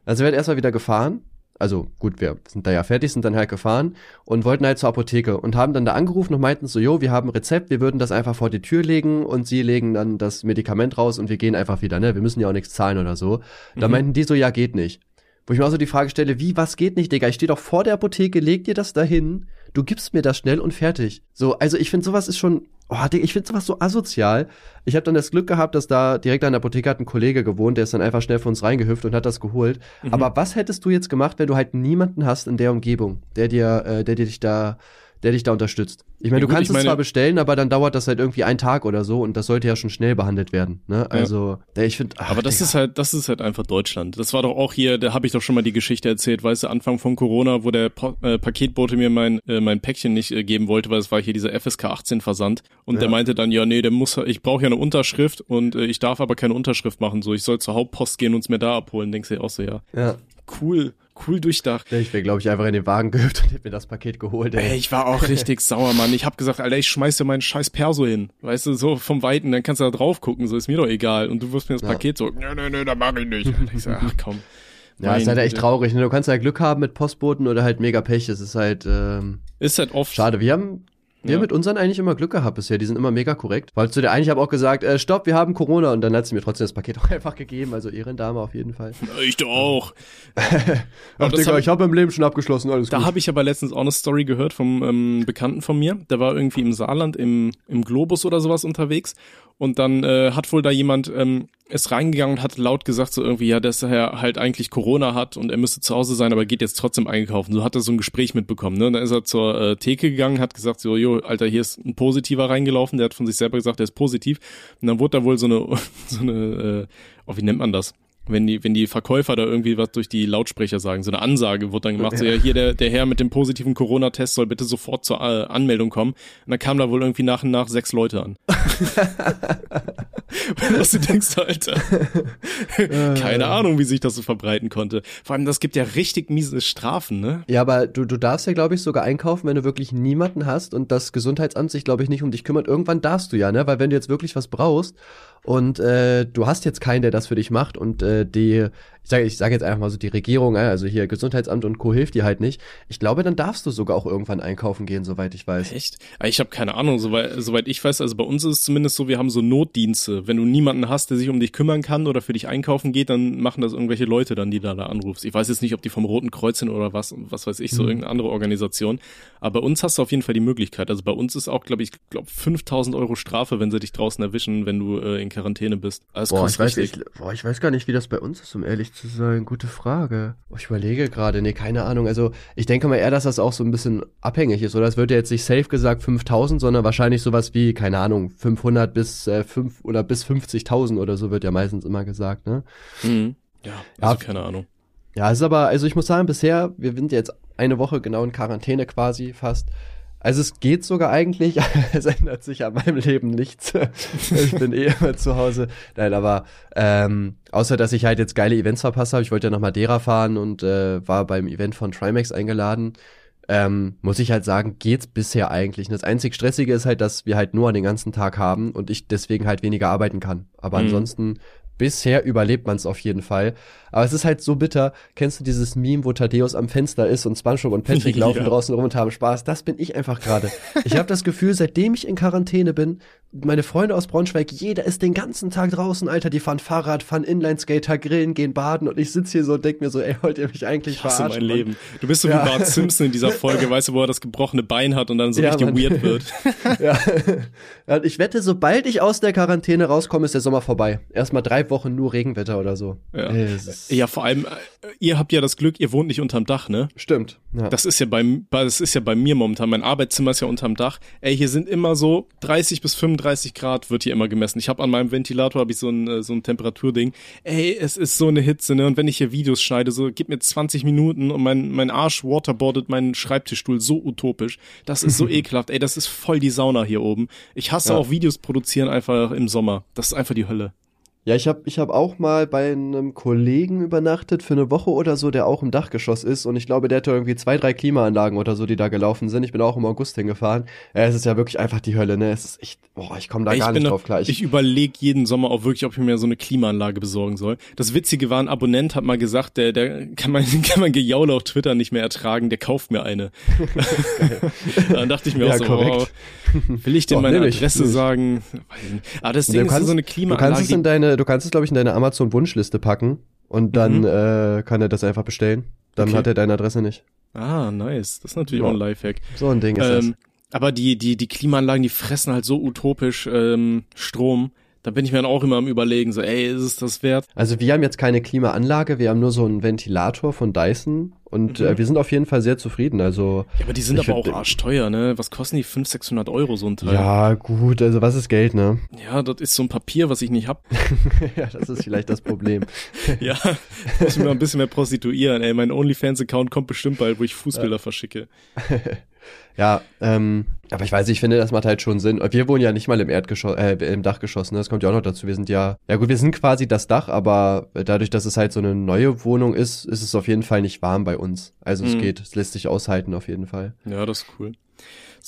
Also wir werden erstmal wieder gefahren. Also gut, wir sind da ja fertig, sind dann halt gefahren und wollten halt zur Apotheke und haben dann da angerufen und meinten so, jo, wir haben ein Rezept, wir würden das einfach vor die Tür legen und sie legen dann das Medikament raus und wir gehen einfach wieder, ne? Wir müssen ja auch nichts zahlen oder so. Da mhm. meinten die so, ja, geht nicht. Wo ich mir auch so die Frage stelle, wie, was geht nicht, Digga? Ich stehe doch vor der Apotheke, leg dir das dahin, du gibst mir das schnell und fertig. So, also ich finde sowas ist schon, oh, ich finde sowas so asozial. Ich habe dann das Glück gehabt, dass da direkt an der Apotheke hat ein Kollege gewohnt, der ist dann einfach schnell für uns reingehüpft und hat das geholt. Mhm. Aber was hättest du jetzt gemacht, wenn du halt niemanden hast in der Umgebung, der dir, äh, der dir dich da der dich da unterstützt. Ich meine, ja, du kannst es zwar bestellen, aber dann dauert das halt irgendwie einen Tag oder so und das sollte ja schon schnell behandelt werden. Ne? Also, ja. ich finde. Aber das Digga. ist halt, das ist halt einfach Deutschland. Das war doch auch hier, da habe ich doch schon mal die Geschichte erzählt, weißt du, Anfang von Corona, wo der pa äh, Paketbote mir mein äh, mein Päckchen nicht äh, geben wollte, weil es war hier dieser FSK 18 Versand und ja. der meinte dann, ja, nee, der muss, ich brauche ja eine Unterschrift und äh, ich darf aber keine Unterschrift machen, so ich soll zur Hauptpost gehen und es mir da abholen. Denkst du auch so, ja. Ja. Cool cool durchdacht. Ich wäre, glaube ich, einfach in den Wagen gehüpft und hätte mir das Paket geholt. Ey, ey ich war auch richtig sauer, Mann. Ich habe gesagt, Alter, ich schmeiß dir meinen scheiß Perso hin. Weißt du, so vom Weiten, dann kannst du da drauf gucken, so ist mir doch egal. Und du wirst mir das ja. Paket so, nee, nee, nee, da mach ich nicht. Und ich so, ach komm. Ja, ist halt echt traurig. Ne? Du kannst halt Glück haben mit Postboten oder halt mega Pech. Es ist halt, ähm, ist halt oft. Schade. Wir haben wir ja. haben mit unseren eigentlich immer Glück gehabt bisher. Die sind immer mega korrekt. Weil zu der eigentlich habe auch gesagt, äh, stopp, wir haben Corona. Und dann hat sie mir trotzdem das Paket auch einfach gegeben. Also Ehrendame auf jeden Fall. Ich auch. Ach, Digga, hab, ich habe im Leben schon abgeschlossen, alles Da habe ich aber letztens auch eine Story gehört vom ähm, Bekannten von mir. Der war irgendwie im Saarland im, im Globus oder sowas unterwegs. Und dann äh, hat wohl da jemand ähm, ist reingegangen und hat laut gesagt so irgendwie, ja, dass er halt eigentlich Corona hat und er müsste zu Hause sein, aber geht jetzt trotzdem einkaufen. So hat er so ein Gespräch mitbekommen. Ne? Und dann ist er zur äh, Theke gegangen, hat gesagt so, jo, Alter, hier ist ein Positiver reingelaufen. Der hat von sich selber gesagt, der ist positiv. Und dann wurde da wohl so eine, so eine, äh, oh, wie nennt man das? Wenn die, wenn die Verkäufer da irgendwie was durch die Lautsprecher sagen, so eine Ansage wurde dann gemacht, so ja, hier der, der Herr mit dem positiven Corona-Test soll bitte sofort zur äh, Anmeldung kommen. Und dann kamen da wohl irgendwie nach und nach sechs Leute an. Was du denkst, Alter. Keine Ahnung, wie sich das so verbreiten konnte. Vor allem, das gibt ja richtig miese Strafen, ne? Ja, aber du, du darfst ja, glaube ich, sogar einkaufen, wenn du wirklich niemanden hast und das Gesundheitsamt sich, glaube ich, nicht um dich kümmert. Irgendwann darfst du ja, ne? Weil wenn du jetzt wirklich was brauchst und äh, du hast jetzt keinen, der das für dich macht. Und äh, die ich sage ich sag jetzt einfach mal so, die Regierung, äh, also hier Gesundheitsamt und Co. hilft dir halt nicht. Ich glaube, dann darfst du sogar auch irgendwann einkaufen gehen, soweit ich weiß. Echt? Ich habe keine Ahnung, soweit, soweit ich weiß, also bei uns ist es zumindest so, wir haben so Notdienste. Wenn du niemanden hast, der sich um dich kümmern kann oder für dich einkaufen geht, dann machen das irgendwelche Leute dann, die da, da anrufst. Ich weiß jetzt nicht, ob die vom Roten Kreuz sind oder was, was weiß ich, so mhm. irgendeine andere Organisation. Aber bei uns hast du auf jeden Fall die Möglichkeit. Also bei uns ist auch, glaube ich, glaube 5000 Euro Strafe, wenn sie dich draußen erwischen, wenn du äh, in Quarantäne bist. Also boah, ich weiß, ich, boah, ich weiß gar nicht, wie das bei uns ist, um ehrlich zu sein. Gute Frage. Ich überlege gerade, nee, keine Ahnung. Also ich denke mal eher, dass das auch so ein bisschen abhängig ist. Oder es wird ja jetzt nicht safe gesagt 5000, sondern wahrscheinlich sowas wie, keine Ahnung, 500 bis äh, 5 oder bis 50.000 oder so wird ja meistens immer gesagt, ne? Mhm. Ja, also ja, keine Ahnung. Ja, ist aber, also ich muss sagen, bisher, wir sind jetzt eine Woche genau in Quarantäne quasi fast. Also es geht sogar eigentlich, es ändert sich an meinem Leben nichts. ich bin eh immer zu Hause. Nein, aber ähm, außer dass ich halt jetzt geile Events verpasst habe, ich wollte ja nach Madeira fahren und äh, war beim Event von Trimax eingeladen. Ähm, muss ich halt sagen, geht's bisher eigentlich. Und das einzig Stressige ist halt, dass wir halt nur den ganzen Tag haben und ich deswegen halt weniger arbeiten kann. Aber mhm. ansonsten bisher überlebt man es auf jeden Fall. Aber es ist halt so bitter. Kennst du dieses Meme, wo Thaddeus am Fenster ist und SpongeBob und Patrick laufen ja. draußen rum und haben Spaß? Das bin ich einfach gerade. ich habe das Gefühl, seitdem ich in Quarantäne bin, meine Freunde aus Braunschweig, jeder ist den ganzen Tag draußen, Alter. Die fahren Fahrrad, fahren Inlineskater, grillen, gehen baden und ich sitz hier so und denk mir so, ey, wollt ihr mich eigentlich ich mein Leben. Du bist so ja. wie Bart Simpson in dieser Folge, weißt du, wo er das gebrochene Bein hat und dann so ja, richtig Mann. weird wird. ja. Ich wette, sobald ich aus der Quarantäne rauskomme, ist der Sommer vorbei. Erstmal drei Wochen nur Regenwetter oder so. Ja, ja vor allem, äh, ihr habt ja das Glück, ihr wohnt nicht unterm Dach, ne? Stimmt. Ja. Das ist ja bei, das ist ja bei mir momentan. Mein Arbeitszimmer ist ja unterm Dach. Ey, hier sind immer so 30 bis 35 Grad wird hier immer gemessen. Ich habe an meinem Ventilator habe ich so ein äh, so ein Temperaturding. Ey, es ist so eine Hitze, ne? Und wenn ich hier Videos schneide, so gib mir 20 Minuten und mein mein Arsch waterboardet meinen Schreibtischstuhl so utopisch. Das ist so ekelhaft. Ey, das ist voll die Sauna hier oben. Ich hasse ja. auch Videos produzieren einfach im Sommer. Das ist einfach die Hölle. Ja, ich habe ich hab auch mal bei einem Kollegen übernachtet für eine Woche oder so, der auch im Dachgeschoss ist. Und ich glaube, der hatte irgendwie zwei, drei Klimaanlagen oder so, die da gelaufen sind. Ich bin auch im August hingefahren. Es ist ja wirklich einfach die Hölle, ne? Es ist echt, boah, ich komme da ich gar nicht drauf klar. Ich, ich überlege jeden Sommer auch wirklich, ob ich mir so eine Klimaanlage besorgen soll. Das Witzige war, ein Abonnent hat mal gesagt, der, der kann man, kann man Gejaule auf Twitter nicht mehr ertragen, der kauft mir eine. Dann dachte ich mir ja, auch so, wow, will ich dir meine Adresse ich. sagen? Aber das Ding ist so eine Klimaanlage. Du kannst es in deine du kannst es, glaube ich, in deine Amazon-Wunschliste packen und dann mhm. äh, kann er das einfach bestellen. Dann okay. hat er deine Adresse nicht. Ah, nice. Das ist natürlich ja. auch ein Lifehack. So ein Ding ist ähm, das. Aber die, die, die Klimaanlagen, die fressen halt so utopisch ähm, Strom, da bin ich mir dann auch immer am überlegen, so, ey, ist es das wert? Also wir haben jetzt keine Klimaanlage, wir haben nur so einen Ventilator von Dyson und mhm. äh, wir sind auf jeden Fall sehr zufrieden. Also ja, aber die sind aber auch arschteuer, ne? Was kosten die 500, 600 Euro so ein Teil? Ja, gut, also was ist Geld, ne? Ja, das ist so ein Papier, was ich nicht hab. ja, das ist vielleicht das Problem. ja, muss ich mal ein bisschen mehr prostituieren, ey. Mein OnlyFans-Account kommt bestimmt bald, wo ich Fußbilder ja. verschicke. Ja, ähm, aber ich weiß, ich finde, das macht halt schon Sinn. Wir wohnen ja nicht mal im Erdgeschoss, äh, im Dachgeschoss, ne? Das kommt ja auch noch dazu. Wir sind ja, ja gut, wir sind quasi das Dach, aber dadurch, dass es halt so eine neue Wohnung ist, ist es auf jeden Fall nicht warm bei uns. Also mhm. es geht, es lässt sich aushalten auf jeden Fall. Ja, das ist cool.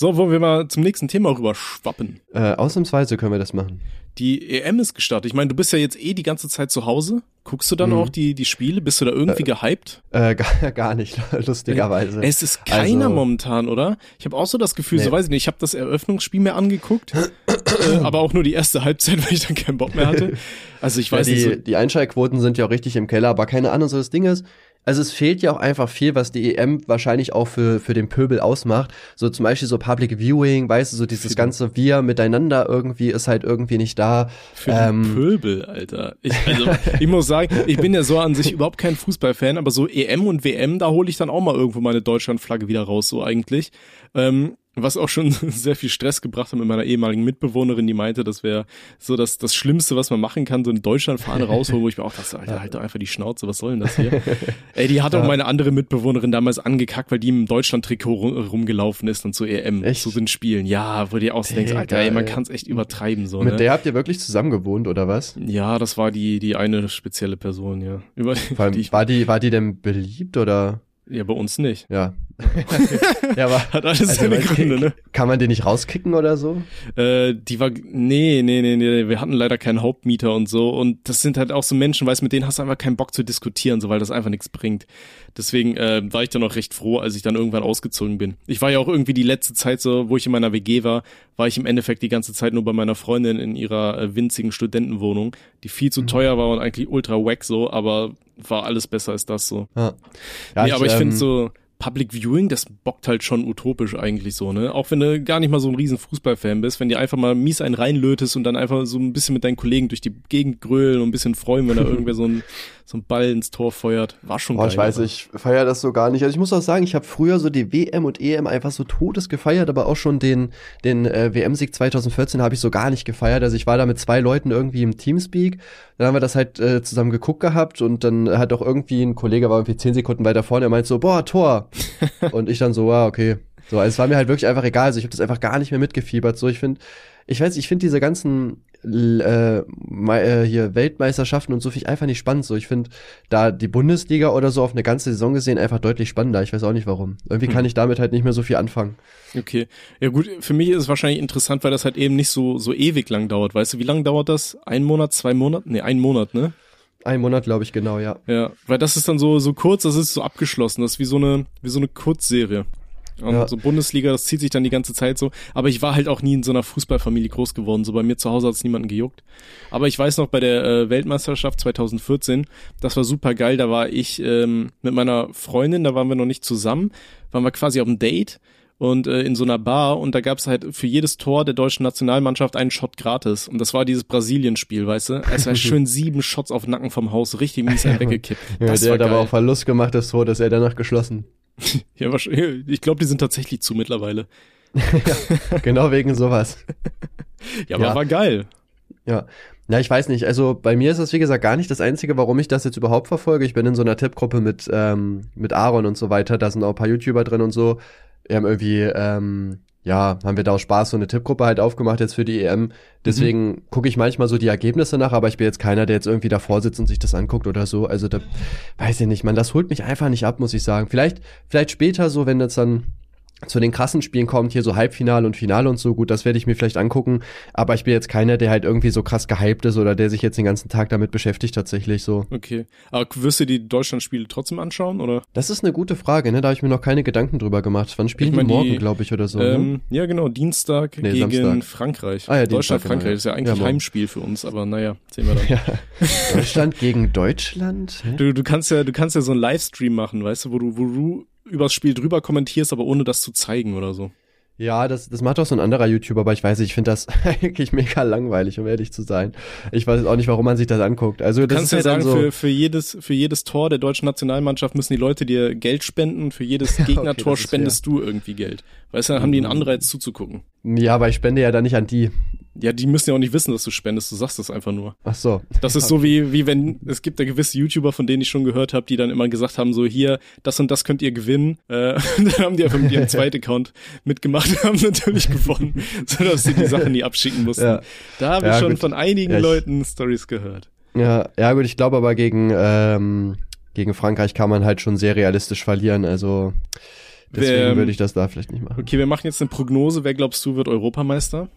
So, wollen wir mal zum nächsten Thema rüber schwappen. Äh, ausnahmsweise können wir das machen. Die EM ist gestartet. Ich meine, du bist ja jetzt eh die ganze Zeit zu Hause. Guckst du dann mhm. auch die, die Spiele? Bist du da irgendwie äh, gehypt? Äh, gar, gar nicht, lustigerweise. Es ist keiner also, momentan, oder? Ich habe auch so das Gefühl, nee. so weiß ich nicht, ich habe das Eröffnungsspiel mir angeguckt, äh, aber auch nur die erste Halbzeit, weil ich dann keinen Bock mehr hatte. Also ich weiß ja, die, nicht. So die Einschaltquoten sind ja auch richtig im Keller, aber keine Ahnung, so das Ding ist, also es fehlt ja auch einfach viel, was die EM wahrscheinlich auch für, für den Pöbel ausmacht. So zum Beispiel so Public Viewing, weißt du, so dieses ganze Wir miteinander irgendwie ist halt irgendwie nicht da. Für ähm, den Pöbel, Alter. Ich, also, ich muss sagen, ich bin ja so an sich überhaupt kein Fußballfan, aber so EM und WM, da hole ich dann auch mal irgendwo meine Deutschlandflagge wieder raus, so eigentlich. Ähm, was auch schon sehr viel Stress gebracht hat mit meiner ehemaligen Mitbewohnerin, die meinte, das wäre so das, das Schlimmste, was man machen kann, so eine Deutschlandfahne rausholen, wo ich mir auch dachte, Alter, halt doch einfach die Schnauze, was soll denn das hier? Ey, die hat auch meine andere Mitbewohnerin damals angekackt, weil die im Deutschland-Trikot rumgelaufen ist und zu EM, echt? zu den Spielen. Ja, wo die auch so denkst, Alter, ey, man kann es echt übertreiben, so. Mit ne? der habt ihr wirklich zusammen gewohnt, oder was? Ja, das war die, die eine spezielle Person, ja. Über, allem, die war die, war die denn beliebt, oder? Ja, bei uns nicht. Ja, ja, aber hat alles also, seine Gründe, ne? Kann man den nicht rauskicken oder so? Äh, die war, nee, nee, nee, nee, wir hatten leider keinen Hauptmieter und so und das sind halt auch so Menschen, weißt mit denen hast du einfach keinen Bock zu diskutieren, so weil das einfach nichts bringt. Deswegen äh, war ich dann auch recht froh, als ich dann irgendwann ausgezogen bin. Ich war ja auch irgendwie die letzte Zeit so, wo ich in meiner WG war, war ich im Endeffekt die ganze Zeit nur bei meiner Freundin in ihrer äh, winzigen Studentenwohnung, die viel zu mhm. teuer war und eigentlich ultra wack so, aber war alles besser als das so. Ja, ja nee, aber ich, ich finde ähm, so Public Viewing, das bockt halt schon utopisch eigentlich so, ne? Auch wenn du gar nicht mal so ein riesen Fußballfan bist, wenn dir einfach mal mies einen reinlötest und dann einfach so ein bisschen mit deinen Kollegen durch die Gegend grölen und ein bisschen freuen, wenn da irgendwer so ein so ein Ball ins Tor feuert. War schon Boah, geil. Ich weiß, ich feiere das so gar nicht. Also ich muss auch sagen, ich habe früher so die WM und EM einfach so todes gefeiert, aber auch schon den, den äh, WM-Sieg 2014 habe ich so gar nicht gefeiert. Also ich war da mit zwei Leuten irgendwie im Teamspeak. Dann haben wir das halt äh, zusammen geguckt gehabt und dann hat auch irgendwie ein Kollege war irgendwie zehn Sekunden weiter vorne, er meint so, boah, Tor. und ich dann so, wow, okay. So, also es war mir halt wirklich einfach egal. Also ich habe das einfach gar nicht mehr mitgefiebert. So, ich finde, ich weiß, ich finde diese ganzen äh, äh, hier Weltmeisterschaften und so finde ich einfach nicht spannend. So, ich finde da die Bundesliga oder so auf eine ganze Saison gesehen einfach deutlich spannender. Ich weiß auch nicht warum. Irgendwie hm. kann ich damit halt nicht mehr so viel anfangen. Okay. Ja gut, für mich ist es wahrscheinlich interessant, weil das halt eben nicht so, so ewig lang dauert. Weißt du, wie lang dauert das? Ein Monat, zwei Monate? Nee, ein Monat, ne? Ein Monat, glaube ich, genau, ja. Ja, weil das ist dann so, so kurz, das ist so abgeschlossen. Das ist wie so eine, wie so eine Kurzserie. Und ja. so Bundesliga, das zieht sich dann die ganze Zeit so. Aber ich war halt auch nie in so einer Fußballfamilie groß geworden. So bei mir zu Hause hat es niemanden gejuckt. Aber ich weiß noch, bei der äh, Weltmeisterschaft 2014, das war super geil. Da war ich ähm, mit meiner Freundin, da waren wir noch nicht zusammen, waren wir quasi auf einem Date und äh, in so einer Bar und da gab's halt für jedes Tor der deutschen Nationalmannschaft einen Shot gratis und das war dieses Brasilien-Spiel, weißt du? Es war schön sieben Shots auf Nacken vom Haus, richtig mies einen weggekippt. Das ja, der hat aber auch Verlust gemacht, das Tor, das er danach geschlossen. ja, wahrscheinlich. Ich glaube, die sind tatsächlich zu mittlerweile. ja, genau wegen sowas. ja, aber ja. war geil. Ja. Na, ich weiß nicht. Also bei mir ist das, wie gesagt, gar nicht das Einzige, warum ich das jetzt überhaupt verfolge. Ich bin in so einer Tippgruppe mit, ähm, mit Aaron und so weiter. Da sind auch ein paar YouTuber drin und so. Wir haben irgendwie, ähm, ja, haben wir da auch Spaß so eine Tippgruppe halt aufgemacht jetzt für die EM. Deswegen mhm. gucke ich manchmal so die Ergebnisse nach, aber ich bin jetzt keiner, der jetzt irgendwie davor sitzt und sich das anguckt oder so. Also da weiß ich nicht, man, das holt mich einfach nicht ab, muss ich sagen. Vielleicht, vielleicht später so, wenn das dann zu den krassen Spielen kommt, hier so Halbfinale und Finale und so, gut, das werde ich mir vielleicht angucken, aber ich bin jetzt keiner, der halt irgendwie so krass gehypt ist oder der sich jetzt den ganzen Tag damit beschäftigt tatsächlich so. Okay, aber wirst du die Deutschlandspiele trotzdem anschauen, oder? Das ist eine gute Frage, ne, da habe ich mir noch keine Gedanken drüber gemacht. Wann spielen ich mein, die morgen, glaube ich, oder so? Ne? Ähm, ne? Ja, genau, Dienstag nee, gegen Samstag. Frankreich. Ah, ja, Deutschland, Dienstag, Frankreich, ja. ist ja eigentlich ja, Heimspiel für uns, aber naja, sehen wir dann. Ja. Deutschland gegen Deutschland? Du, du kannst ja, du kannst ja so einen Livestream machen, weißt du, wo du, wo du übers Spiel drüber kommentierst, aber ohne das zu zeigen oder so. Ja, das, das macht auch so ein anderer YouTuber, aber ich weiß, ich finde das eigentlich mega langweilig, um ehrlich zu sein. Ich weiß auch nicht, warum man sich das anguckt. Also, du das kannst ja halt sagen, so für, für, jedes, für jedes Tor der deutschen Nationalmannschaft müssen die Leute dir Geld spenden. Für jedes Gegnertor okay, spendest du irgendwie Geld. Weißt du, dann haben die einen mhm. Anreiz zuzugucken. Ja, aber ich spende ja dann nicht an die. Ja, die müssen ja auch nicht wissen, dass du spendest, du sagst das einfach nur. Ach so. Das ist so wie, wie wenn, es gibt da gewisse YouTuber, von denen ich schon gehört habe, die dann immer gesagt haben, so hier, das und das könnt ihr gewinnen. Äh, dann haben die einfach mit ihrem zweiten Account mitgemacht und haben natürlich gewonnen, sodass sie die Sachen nie abschicken mussten. Ja. Da habe ich ja, schon gut. von einigen ja, Leuten Stories gehört. Ja, ja gut, ich glaube aber gegen, ähm, gegen Frankreich kann man halt schon sehr realistisch verlieren, also Deswegen wer, würde ich das da vielleicht nicht machen. Okay, wir machen jetzt eine Prognose. Wer glaubst du wird Europameister?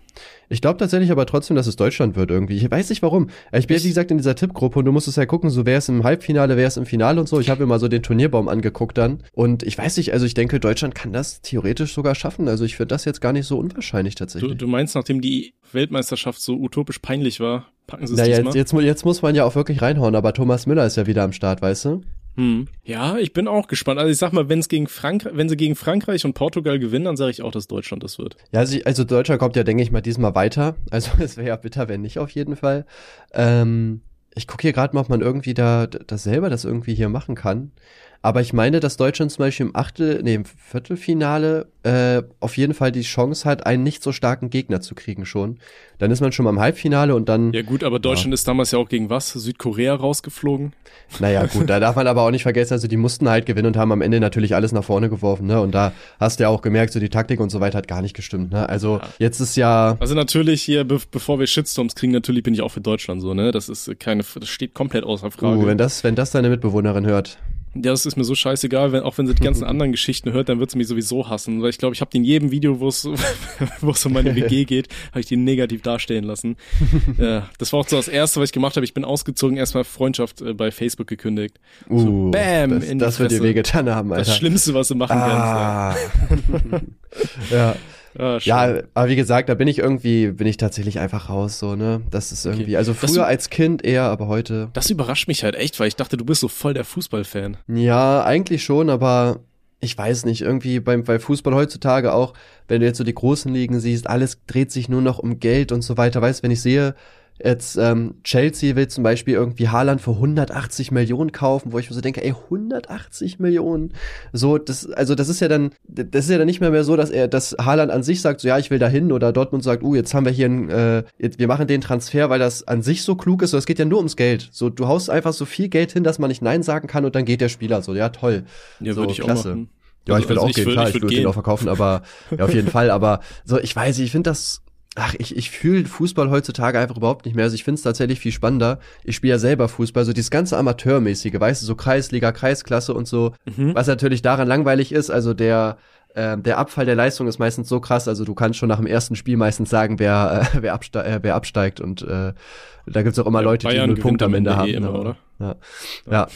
Ich glaube tatsächlich aber trotzdem, dass es Deutschland wird irgendwie. Ich weiß nicht warum. Ich bin ja, wie gesagt, in dieser Tippgruppe und du musst es ja gucken, so wer ist im Halbfinale, wer ist im Finale und so. Ich habe mir mal so den Turnierbaum angeguckt dann. Und ich weiß nicht, also ich denke, Deutschland kann das theoretisch sogar schaffen. Also ich finde das jetzt gar nicht so unwahrscheinlich tatsächlich. Du, du meinst, nachdem die Weltmeisterschaft so utopisch peinlich war, packen sie es naja, jetzt, jetzt, jetzt muss man ja auch wirklich reinhauen, aber Thomas Müller ist ja wieder am Start, weißt du? Hm. Ja, ich bin auch gespannt. Also ich sag mal, wenn es gegen Frankreich, wenn sie gegen Frankreich und Portugal gewinnen, dann sage ich auch, dass Deutschland das wird. Ja, also, also Deutschland kommt ja, denke ich mal, diesmal weiter. Also es wäre ja bitter, wenn nicht auf jeden Fall. Ähm, ich gucke hier gerade mal, ob man irgendwie da das selber das irgendwie hier machen kann. Aber ich meine, dass Deutschland zum Beispiel im Achtel, nee, im Viertelfinale äh, auf jeden Fall die Chance hat, einen nicht so starken Gegner zu kriegen schon. Dann ist man schon mal im Halbfinale und dann. Ja gut, aber Deutschland ja. ist damals ja auch gegen was? Südkorea rausgeflogen? Naja, gut, da darf man aber auch nicht vergessen, also die mussten halt gewinnen und haben am Ende natürlich alles nach vorne geworfen, ne? Und da hast du ja auch gemerkt, so die Taktik und so weiter hat gar nicht gestimmt, ne? Also ja. jetzt ist ja. Also natürlich hier, be bevor wir Shitstorms kriegen, natürlich bin ich auch für Deutschland so, ne? Das ist keine, das steht komplett außer Frage. Uh, wenn das, wenn das deine Mitbewohnerin hört. Ja, das ist mir so scheißegal, wenn, auch wenn sie die ganzen anderen Geschichten hört, dann wird sie mich sowieso hassen. Weil ich glaube, ich habe die in jedem Video, wo es wo es um meine WG geht, habe ich die negativ dastehen lassen. ja, das war auch so das Erste, was ich gemacht habe. Ich bin ausgezogen, erstmal Freundschaft äh, bei Facebook gekündigt. Uh, so, bam, das, in das wird dir wehgetan haben, Alter. Das Schlimmste, was du machen ah. kannst. Ja. ja. Ah, ja, aber wie gesagt, da bin ich irgendwie, bin ich tatsächlich einfach raus, so, ne? Das ist irgendwie, okay. also früher das, als Kind eher, aber heute. Das überrascht mich halt echt, weil ich dachte, du bist so voll der Fußballfan. Ja, eigentlich schon, aber ich weiß nicht, irgendwie beim, bei Fußball heutzutage auch, wenn du jetzt so die großen Ligen siehst, alles dreht sich nur noch um Geld und so weiter. Weißt, wenn ich sehe, Jetzt ähm, Chelsea will zum Beispiel irgendwie Haaland für 180 Millionen kaufen, wo ich mir so denke, ey, 180 Millionen. So, das, also das ist ja dann, das ist ja dann nicht mehr, mehr so, dass er, dass Haaland an sich sagt, so ja, ich will dahin oder Dortmund sagt, uh, jetzt haben wir hier ein, äh, jetzt, wir machen den Transfer, weil das an sich so klug ist. So, es geht ja nur ums Geld. So, du haust einfach so viel Geld hin, dass man nicht Nein sagen kann und dann geht der Spieler so, ja, toll. Ja, so, würde ich klasse. auch machen. Ja, ich will also, auch gehen, klar, ich würde den auch verkaufen, aber ja, auf jeden Fall, aber so, ich weiß, ich finde das Ach, ich, ich fühle Fußball heutzutage einfach überhaupt nicht mehr. Also ich finde es tatsächlich viel spannender. Ich spiele ja selber Fußball, so dieses ganze Amateurmäßige, weißt du, so Kreisliga, Kreisklasse und so, mhm. was natürlich daran langweilig ist. Also der, äh, der Abfall der Leistung ist meistens so krass, also du kannst schon nach dem ersten Spiel meistens sagen, wer, äh, wer, abste äh, wer absteigt und äh, da gibt's auch immer ja, Leute, Bayern die null Punkte am Ende, Ende haben. Eh immer, oder? Ja. ja. ja.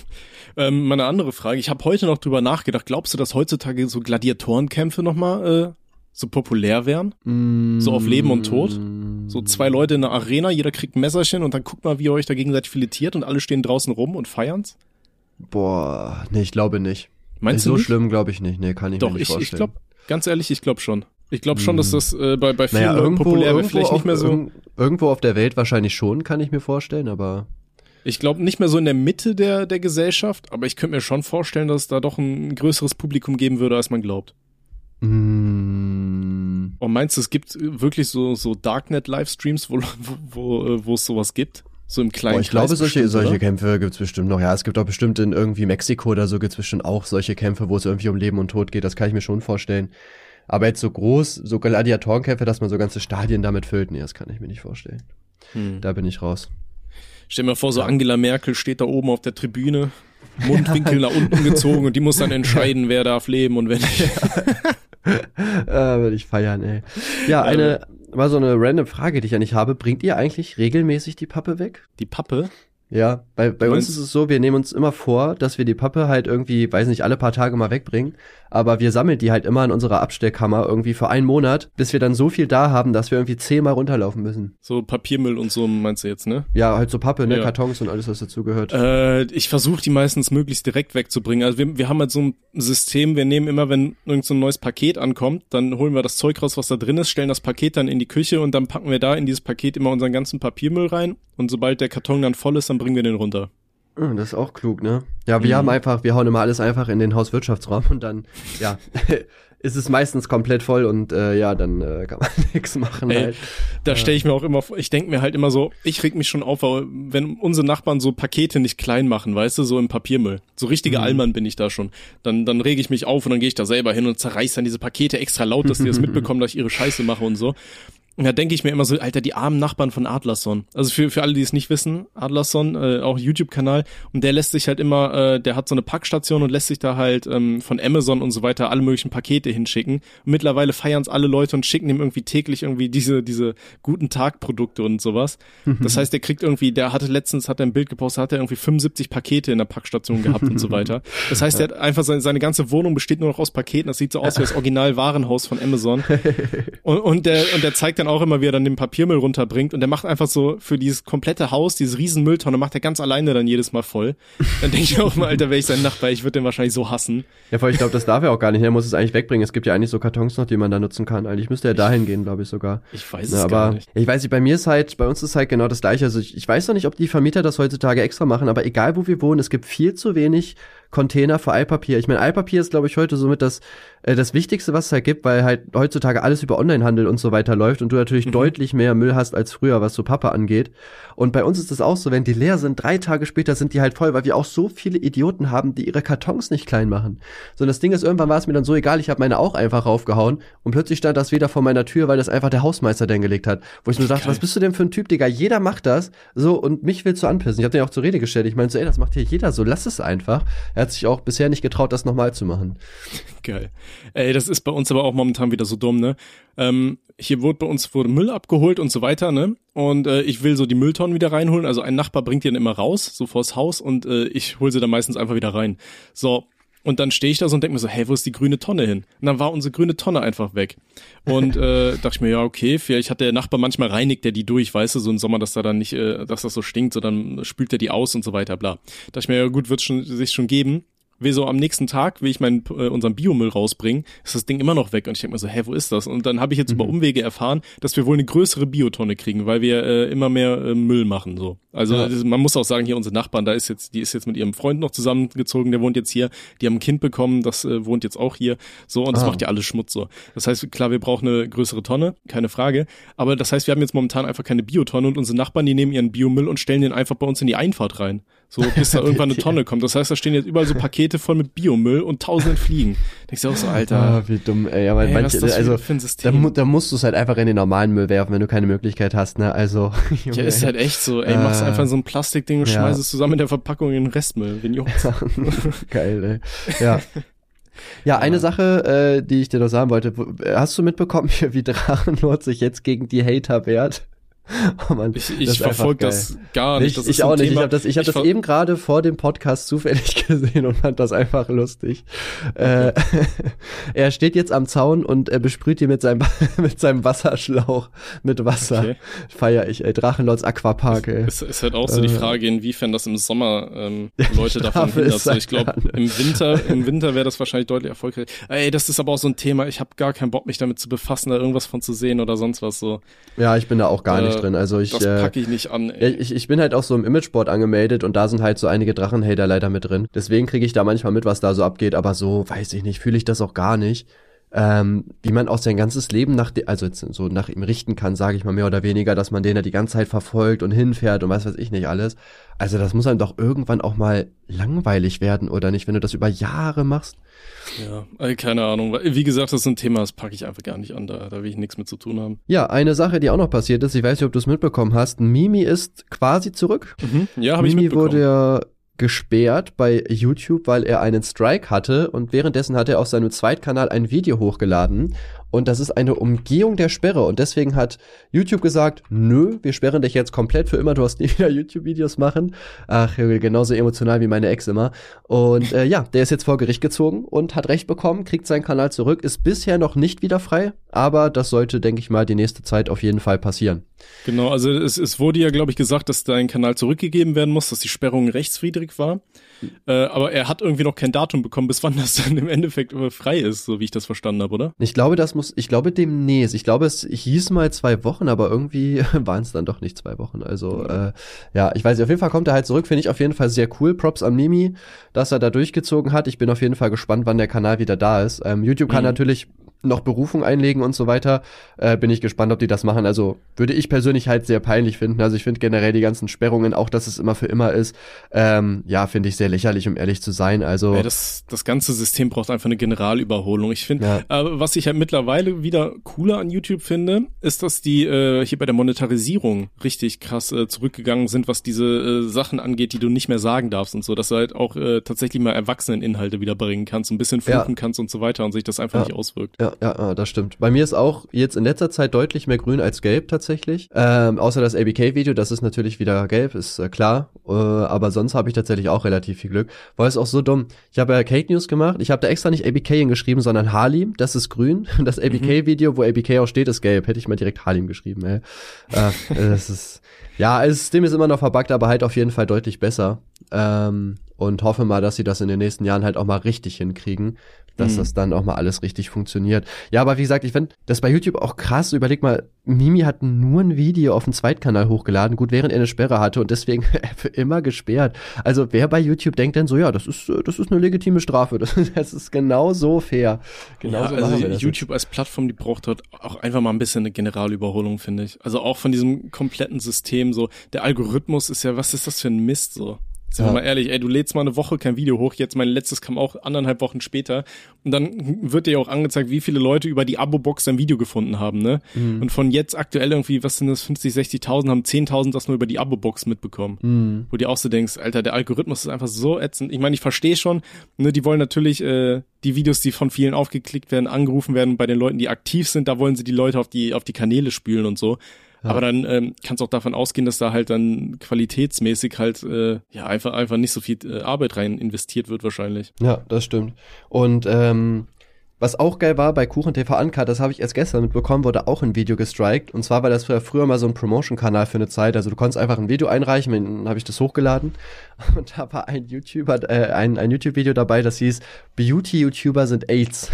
Ähm, meine andere Frage, ich habe heute noch drüber nachgedacht, glaubst du, dass heutzutage so Gladiatorenkämpfe nochmal äh, so populär wären. Mm. So auf Leben und Tod. So zwei Leute in der Arena, jeder kriegt ein Messerchen und dann guckt mal, wie ihr euch da gegenseitig filetiert und alle stehen draußen rum und feiern's. Boah, nee, ich glaube nicht. Meinst du so nicht? schlimm glaube ich nicht. Nee, kann ich Doch, mir nicht ich, vorstellen. ich glaube, ganz ehrlich, ich glaube schon. Ich glaube schon, dass das äh, bei, bei vielen naja, irgendwo, populär wäre. Vielleicht nicht mehr so. Irgendwo auf der Welt wahrscheinlich schon, kann ich mir vorstellen, aber. Ich glaube nicht mehr so in der Mitte der, der Gesellschaft, aber ich könnte mir schon vorstellen, dass es da doch ein größeres Publikum geben würde, als man glaubt. Mm. Und meinst du, es gibt wirklich so, so Darknet-Livestreams, wo, wo, wo, äh, es sowas gibt? So im kleinen Boah, Ich glaube, solche, solche Kämpfe gibt's bestimmt noch. Ja, es gibt auch bestimmt in irgendwie Mexiko oder so gibt's bestimmt auch solche Kämpfe, wo es irgendwie um Leben und Tod geht. Das kann ich mir schon vorstellen. Aber jetzt so groß, so Gladiatorenkämpfe, dass man so ganze Stadien damit füllt, nee, das kann ich mir nicht vorstellen. Hm. Da bin ich raus. Stell mir vor, so Angela Merkel steht da oben auf der Tribüne, Mundwinkel nach unten gezogen und die muss dann entscheiden, wer darf leben und wer nicht. äh, Würde ich feiern, ey. Ja, eine, mal so eine random Frage, die ich ja nicht habe. Bringt ihr eigentlich regelmäßig die Pappe weg? Die Pappe? Ja, bei, bei uns ist es so, wir nehmen uns immer vor, dass wir die Pappe halt irgendwie, weiß nicht, alle paar Tage mal wegbringen. Aber wir sammeln die halt immer in unserer Abstellkammer irgendwie für einen Monat, bis wir dann so viel da haben, dass wir irgendwie zehnmal runterlaufen müssen. So Papiermüll und so meinst du jetzt, ne? Ja, halt so Pappe, ne? Ja. Kartons und alles, was dazugehört. Äh, ich versuche die meistens möglichst direkt wegzubringen. Also wir, wir haben halt so ein System, wir nehmen immer, wenn irgend so ein neues Paket ankommt, dann holen wir das Zeug raus, was da drin ist, stellen das Paket dann in die Küche und dann packen wir da in dieses Paket immer unseren ganzen Papiermüll rein. Und sobald der Karton dann voll ist, dann bringen wir den runter. Hm, das ist auch klug, ne? Ja, wir mhm. haben einfach, wir hauen immer alles einfach in den Hauswirtschaftsraum und dann, ja, ist es meistens komplett voll und äh, ja, dann äh, kann man nichts machen. Ey, halt. Da stelle ich mir auch immer vor, ich denke mir halt immer so, ich reg mich schon auf, wenn unsere Nachbarn so Pakete nicht klein machen, weißt du, so im Papiermüll. So richtige mhm. Allmann bin ich da schon. Dann, dann rege ich mich auf und dann gehe ich da selber hin und zerreiß dann diese Pakete extra laut, dass die das mitbekommen, dass ich ihre Scheiße mache und so. Und da denke ich mir immer so, Alter, die armen Nachbarn von Adlerson. Also für, für alle, die es nicht wissen, Adlerson, äh, auch YouTube-Kanal, und der lässt sich halt immer, äh, der hat so eine Packstation und lässt sich da halt ähm, von Amazon und so weiter alle möglichen Pakete hinschicken. Und mittlerweile feiern es alle Leute und schicken ihm irgendwie täglich irgendwie diese, diese guten Tagprodukte und sowas. Das heißt, der kriegt irgendwie, der hatte letztens, hat er ein Bild gepostet, hat er irgendwie 75 Pakete in der Packstation gehabt und so weiter. Das heißt, er hat einfach seine, seine ganze Wohnung besteht nur noch aus Paketen. Das sieht so aus wie das Original-Warenhaus von Amazon. Und, und der, und der zeigt dann dann auch immer, wie er dann den Papiermüll runterbringt und der macht einfach so für dieses komplette Haus, dieses riesen Mülltonne, macht er ganz alleine dann jedes Mal voll. Dann denke ich auch mal, Alter, wäre ich sein Nachbar, ich würde den wahrscheinlich so hassen. Ja, vor ich glaube, das darf er auch gar nicht. Er muss es eigentlich wegbringen. Es gibt ja eigentlich so Kartons noch, die man da nutzen kann. Eigentlich müsste er dahin gehen, glaube ich sogar. Ich weiß es ja, aber gar nicht. Ich weiß nicht, bei mir ist halt, bei uns ist halt genau das gleiche. Also ich, ich weiß noch nicht, ob die Vermieter das heutzutage extra machen, aber egal wo wir wohnen, es gibt viel zu wenig Container für Altpapier. Ich meine, Altpapier ist, glaube ich, heute somit das, äh, das Wichtigste, was es halt gibt, weil halt heutzutage alles über Onlinehandel und so weiter läuft und du natürlich mhm. deutlich mehr Müll hast als früher, was so Pappe angeht. Und bei uns ist es auch so, wenn die leer sind, drei Tage später sind die halt voll, weil wir auch so viele Idioten haben, die ihre Kartons nicht klein machen. So, und das Ding ist, irgendwann war es mir dann so egal, ich habe meine auch einfach raufgehauen und plötzlich stand das wieder vor meiner Tür, weil das einfach der Hausmeister denn gelegt hat. Wo ich mir dachte, was bist du denn für ein Typ, Digga? Jeder macht das. So, und mich willst du anpissen. Ich habe den auch zur Rede gestellt. Ich meinte so, ey, das macht hier jeder so, lass es einfach. Er hat sich auch bisher nicht getraut, das nochmal zu machen. Geil. Ey, das ist bei uns aber auch momentan wieder so dumm, ne? Ähm, hier wurde bei uns wurde Müll abgeholt und so weiter, ne? Und äh, ich will so die Mülltonnen wieder reinholen. Also ein Nachbar bringt die dann immer raus, so vors Haus, und äh, ich hole sie dann meistens einfach wieder rein. So, und dann stehe ich da so und denke mir so, hey, wo ist die grüne Tonne hin? Und dann war unsere grüne Tonne einfach weg. Und äh, dachte ich mir, ja, okay, vielleicht hat der Nachbar manchmal reinigt der die durch, weißt du, so im Sommer, dass da dann nicht, äh, dass das so stinkt, so dann spült er die aus und so weiter, bla. Dachte ich mir, ja gut, wird schon sich schon geben will so am nächsten Tag, will ich meinen äh, unseren Biomüll rausbringen, ist das Ding immer noch weg und ich denke mir so, hä, wo ist das? Und dann habe ich jetzt mhm. über Umwege erfahren, dass wir wohl eine größere Biotonne kriegen, weil wir äh, immer mehr äh, Müll machen so. Also ja. man muss auch sagen, hier unsere Nachbarn, da ist jetzt, die ist jetzt mit ihrem Freund noch zusammengezogen, der wohnt jetzt hier, die haben ein Kind bekommen, das äh, wohnt jetzt auch hier, so und das ah. macht ja alles Schmutz so. Das heißt, klar, wir brauchen eine größere Tonne, keine Frage, aber das heißt, wir haben jetzt momentan einfach keine Biotonne und unsere Nachbarn, die nehmen ihren Biomüll und stellen den einfach bei uns in die Einfahrt rein. So, bis da irgendwann eine Tonne kommt. Das heißt, da stehen jetzt überall so Pakete voll mit Biomüll und tausend Fliegen. Denkst du auch so, Alter. Ah, wie dumm, ey. Aber ey, manche, also, da, da, musst du es halt einfach in den normalen Müll werfen, wenn du keine Möglichkeit hast, ne? Also. ja, ist halt echt so, ey. Äh, machst einfach so ein Plastikding und ja. schmeißt es zusammen in der Verpackung in den Restmüll. Wen juckt's? Geil, ey. Ja. Ja, eine ja. Sache, äh, die ich dir noch sagen wollte. Hast du mitbekommen, wie Drachenlord sich jetzt gegen die Hater wehrt? Oh Mann, ich ich verfolge das gar nicht. Das ich auch nicht. Thema. Ich habe das, ich hab das eben gerade vor dem Podcast zufällig gesehen und fand das einfach lustig. Äh, okay. Äh, er steht jetzt am Zaun und er besprüht die mit seinem, mit seinem Wasserschlauch mit Wasser. Okay. Feier ich, ey. Drachenlords Aquapark, ey. Es ist halt auch so die äh. Frage, inwiefern das im Sommer ähm, Leute davon hindert. So, ich glaube, im Winter, im Winter wäre das wahrscheinlich deutlich erfolgreich. Ey, das ist aber auch so ein Thema. Ich habe gar keinen Bock, mich damit zu befassen, da irgendwas von zu sehen oder sonst was so. Ja, ich bin da auch gar äh, nicht drin. Also ich, das packe ich nicht an. Ey. Ich, ich bin halt auch so im Imageboard angemeldet und da sind halt so einige Drachenhater leider mit drin. Deswegen kriege ich da manchmal mit, was da so abgeht, aber so weiß ich nicht, fühle ich das auch gar nicht. Ähm, wie man auch sein ganzes Leben nach, also so nach ihm richten kann, sage ich mal mehr oder weniger, dass man den ja die ganze Zeit verfolgt und hinfährt und was weiß ich nicht alles. Also das muss einem doch irgendwann auch mal langweilig werden, oder nicht, wenn du das über Jahre machst? Ja, also keine Ahnung. Wie gesagt, das ist ein Thema, das packe ich einfach gar nicht an, da, da will ich nichts mit zu tun haben. Ja, eine Sache, die auch noch passiert ist, ich weiß nicht, ob du es mitbekommen hast, Mimi ist quasi zurück. Mhm. Ja, habe ich mitbekommen. Mimi wurde ja gesperrt bei YouTube, weil er einen Strike hatte und währenddessen hat er auf seinem Zweitkanal ein Video hochgeladen und das ist eine Umgehung der Sperre und deswegen hat YouTube gesagt, nö, wir sperren dich jetzt komplett für immer, du hast nie wieder YouTube-Videos machen. Ach, genauso emotional wie meine Ex immer. Und äh, ja, der ist jetzt vor Gericht gezogen und hat Recht bekommen, kriegt seinen Kanal zurück, ist bisher noch nicht wieder frei, aber das sollte, denke ich mal, die nächste Zeit auf jeden Fall passieren. Genau, also es, es wurde ja, glaube ich, gesagt, dass dein Kanal zurückgegeben werden muss, dass die Sperrung rechtswidrig war. Äh, aber er hat irgendwie noch kein Datum bekommen, bis wann das dann im Endeffekt frei ist, so wie ich das verstanden habe, oder? Ich glaube, das muss, ich glaube demnächst. Ich glaube, es hieß mal zwei Wochen, aber irgendwie waren es dann doch nicht zwei Wochen. Also äh, ja, ich weiß nicht, auf jeden Fall kommt er halt zurück, finde ich auf jeden Fall sehr cool. Props an Mimi, dass er da durchgezogen hat. Ich bin auf jeden Fall gespannt, wann der Kanal wieder da ist. Ähm, YouTube kann mhm. natürlich noch Berufung einlegen und so weiter. Äh, bin ich gespannt, ob die das machen. Also würde ich persönlich halt sehr peinlich finden. Also ich finde generell die ganzen Sperrungen, auch dass es immer für immer ist, ähm, ja, finde ich sehr lächerlich, um ehrlich zu sein. Also ja, das, das ganze System braucht einfach eine Generalüberholung. Ich finde, ja. äh, was ich halt mittlerweile wieder cooler an YouTube finde, ist, dass die äh, hier bei der Monetarisierung richtig krass äh, zurückgegangen sind, was diese äh, Sachen angeht, die du nicht mehr sagen darfst und so, dass du halt auch äh, tatsächlich mal Erwachseneninhalte wieder bringen kannst, ein bisschen fluchen ja. kannst und so weiter und sich das einfach nicht auswirkt. Ja, ja, das stimmt. Bei mir ist auch jetzt in letzter Zeit deutlich mehr grün als gelb tatsächlich. Ähm, außer das ABK-Video, das ist natürlich wieder gelb, ist äh, klar. Äh, aber sonst habe ich tatsächlich auch relativ viel Glück. War es auch so dumm. Ich habe ja Cake News gemacht. Ich habe da extra nicht ABK hingeschrieben, sondern Halim. Das ist grün. Das ABK-Video, wo ABK auch steht, ist gelb. Hätte ich mal direkt Halim geschrieben, ey. Äh, das ist, ja, das System ist immer noch verbuggt, aber halt auf jeden Fall deutlich besser. Ähm, und hoffe mal, dass sie das in den nächsten Jahren halt auch mal richtig hinkriegen dass mhm. das dann auch mal alles richtig funktioniert. Ja, aber wie gesagt, ich finde das bei YouTube auch krass. Überleg mal, Mimi hat nur ein Video auf dem Zweitkanal hochgeladen, gut, während er eine Sperre hatte und deswegen für immer gesperrt. Also wer bei YouTube denkt denn so, ja, das ist, das ist eine legitime Strafe. Das, das ist genau so fair. Genau ja, so also YouTube als Plattform, die braucht dort auch einfach mal ein bisschen eine Generalüberholung, finde ich. Also auch von diesem kompletten System so. Der Algorithmus ist ja, was ist das für ein Mist so? Sind ja. wir mal ehrlich, ey, du lädst mal eine Woche kein Video hoch, jetzt mein letztes kam auch anderthalb Wochen später und dann wird dir auch angezeigt, wie viele Leute über die Abo-Box dein Video gefunden haben, ne? Mhm. Und von jetzt aktuell irgendwie, was sind das, 50, 60.000, haben 10.000 das nur über die Abo-Box mitbekommen. Mhm. Wo du auch so denkst, Alter, der Algorithmus ist einfach so ätzend. Ich meine, ich verstehe schon, ne, die wollen natürlich äh, die Videos, die von vielen aufgeklickt werden, angerufen werden, bei den Leuten, die aktiv sind, da wollen sie die Leute auf die, auf die Kanäle spülen und so. Ja. Aber dann ähm, kannst du auch davon ausgehen, dass da halt dann qualitätsmäßig halt äh, ja einfach einfach nicht so viel äh, Arbeit rein investiert wird wahrscheinlich. Ja, das stimmt. Und ähm, was auch geil war bei Kuchen TV Uncut, das habe ich erst gestern mitbekommen, wurde auch ein Video gestrikt. Und zwar war das früher, mal so ein Promotion-Kanal für eine Zeit. Also du konntest einfach ein Video einreichen, dann habe ich das hochgeladen. Und da war ein YouTuber, äh, ein, ein YouTube-Video dabei, das hieß Beauty-YouTuber sind AIDS.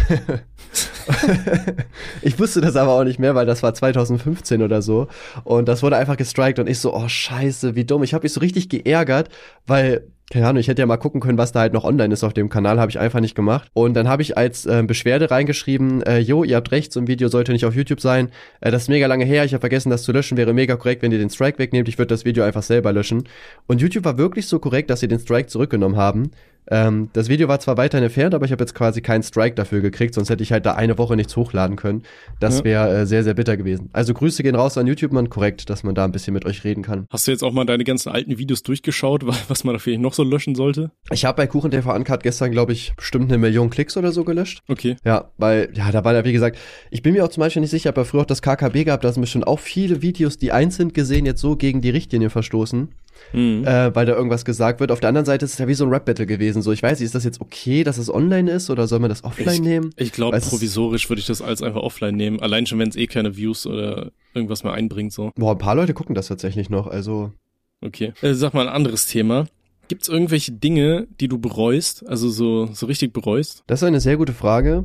ich wusste das aber auch nicht mehr, weil das war 2015 oder so. Und das wurde einfach gestrikt und ich so, oh scheiße, wie dumm. Ich habe mich so richtig geärgert, weil keine Ahnung, ich hätte ja mal gucken können, was da halt noch online ist auf dem Kanal, habe ich einfach nicht gemacht. Und dann habe ich als äh, Beschwerde reingeschrieben, äh, jo, ihr habt recht, so ein Video sollte nicht auf YouTube sein. Äh, das ist mega lange her, ich habe vergessen, das zu löschen, wäre mega korrekt, wenn ihr den Strike wegnehmt. Ich würde das Video einfach selber löschen. Und YouTube war wirklich so korrekt, dass sie den Strike zurückgenommen haben. Ähm, das Video war zwar weiter entfernt, aber ich habe jetzt quasi keinen Strike dafür gekriegt, sonst hätte ich halt da eine Woche nichts hochladen können. Das wäre äh, sehr, sehr bitter gewesen. Also Grüße gehen raus an YouTube, man korrekt, dass man da ein bisschen mit euch reden kann. Hast du jetzt auch mal deine ganzen alten Videos durchgeschaut, was man da vielleicht noch so löschen sollte? Ich habe bei Kuchen TV Uncut gestern, glaube ich, bestimmt eine Million Klicks oder so gelöscht. Okay. Ja, weil, ja, da war ja, wie gesagt, ich bin mir auch zum Beispiel nicht sicher, aber früher auch das KKB gehabt, da sind bestimmt auch viele Videos, die einzeln gesehen jetzt so gegen die Richtlinie verstoßen mhm. äh, weil da irgendwas gesagt wird. Auf der anderen Seite ist es ja wie so ein Rap-Battle gewesen. So, ich weiß nicht, ist das jetzt okay, dass es online ist oder soll man das offline ich, nehmen? Ich glaube, provisorisch würde ich das als einfach offline nehmen. Allein schon, wenn es eh keine Views oder irgendwas mehr einbringt. so. Boah, ein paar Leute gucken das tatsächlich noch, also. Okay. Äh, sag mal ein anderes Thema. Gibt es irgendwelche Dinge, die du bereust, also so, so richtig bereust? Das ist eine sehr gute Frage.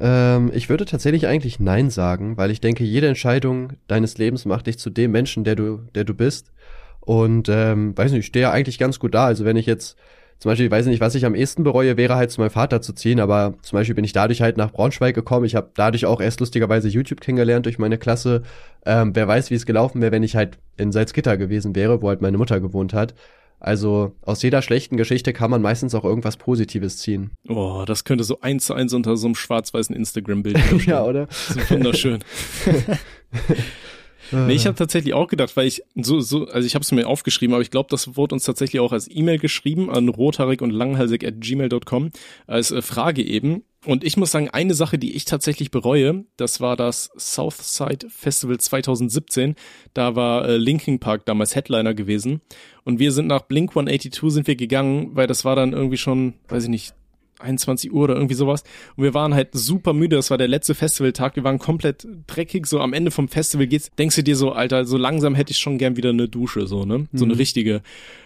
Ähm, ich würde tatsächlich eigentlich Nein sagen, weil ich denke, jede Entscheidung deines Lebens macht dich zu dem Menschen, der du, der du bist. Und ähm, weiß nicht, ich stehe ja eigentlich ganz gut da. Also wenn ich jetzt zum Beispiel, ich weiß nicht, was ich am ehesten bereue, wäre halt zu meinem Vater zu ziehen, aber zum Beispiel bin ich dadurch halt nach Braunschweig gekommen. Ich habe dadurch auch erst lustigerweise YouTube kennengelernt durch meine Klasse. Ähm, wer weiß, wie es gelaufen wäre, wenn ich halt in Salzgitter gewesen wäre, wo halt meine Mutter gewohnt hat. Also aus jeder schlechten Geschichte kann man meistens auch irgendwas Positives ziehen. Oh, das könnte so eins zu eins unter so einem schwarz-weißen Instagram-Bild Ja, oder? Das ist wunderschön. Nee, ich habe tatsächlich auch gedacht, weil ich so, so, also ich habe es mir aufgeschrieben, aber ich glaube, das wurde uns tatsächlich auch als E-Mail geschrieben an rothaarig und langhalsig at gmail.com als äh, Frage eben. Und ich muss sagen, eine Sache, die ich tatsächlich bereue, das war das Southside Festival 2017. Da war äh, Linkin Park damals Headliner gewesen. Und wir sind nach Blink 182 sind wir gegangen, weil das war dann irgendwie schon, weiß ich nicht, 21 Uhr oder irgendwie sowas. Und wir waren halt super müde. Das war der letzte Festivaltag. Wir waren komplett dreckig. So am Ende vom Festival geht's, denkst du dir so, Alter, so langsam hätte ich schon gern wieder eine Dusche, so, ne? So eine mhm. richtige.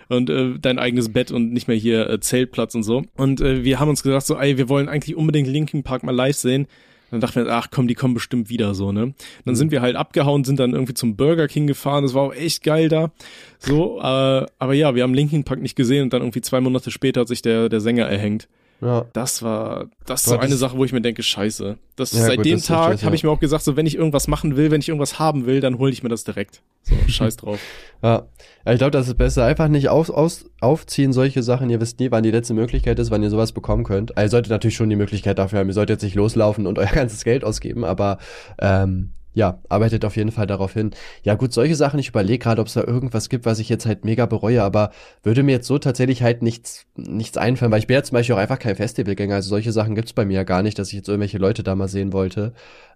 Und äh, dein eigenes Bett und nicht mehr hier äh, Zeltplatz und so. Und äh, wir haben uns gesagt, so, ey, wir wollen eigentlich unbedingt Linkin Park mal live sehen. Dann dachten wir, ach komm, die kommen bestimmt wieder so, ne? Dann mhm. sind wir halt abgehauen, sind dann irgendwie zum Burger King gefahren. Das war auch echt geil da. So, äh, aber ja, wir haben Linkin Park nicht gesehen und dann irgendwie zwei Monate später hat sich der, der Sänger erhängt. Ja. Das war, das ist so eine Sache, wo ich mir denke, scheiße. Das, ja, seit gut, dem das Tag habe ich mir auch gesagt, so wenn ich irgendwas machen will, wenn ich irgendwas haben will, dann hole ich mir das direkt. So, scheiß drauf. ja. ich glaube, das ist besser. Einfach nicht aus, aus, aufziehen, solche Sachen. Ihr wisst nie, wann die letzte Möglichkeit ist, wann ihr sowas bekommen könnt. Also ihr solltet natürlich schon die Möglichkeit dafür haben. Ihr solltet jetzt nicht loslaufen und euer ganzes Geld ausgeben, aber ähm, ja, arbeitet auf jeden Fall darauf hin. Ja, gut, solche Sachen, ich überlege gerade, ob es da irgendwas gibt, was ich jetzt halt mega bereue, aber würde mir jetzt so tatsächlich halt nichts, nichts einfallen, weil ich bin ja zum Beispiel auch einfach kein Festivalgänger, also solche Sachen gibt's bei mir ja gar nicht, dass ich jetzt irgendwelche Leute da mal sehen wollte.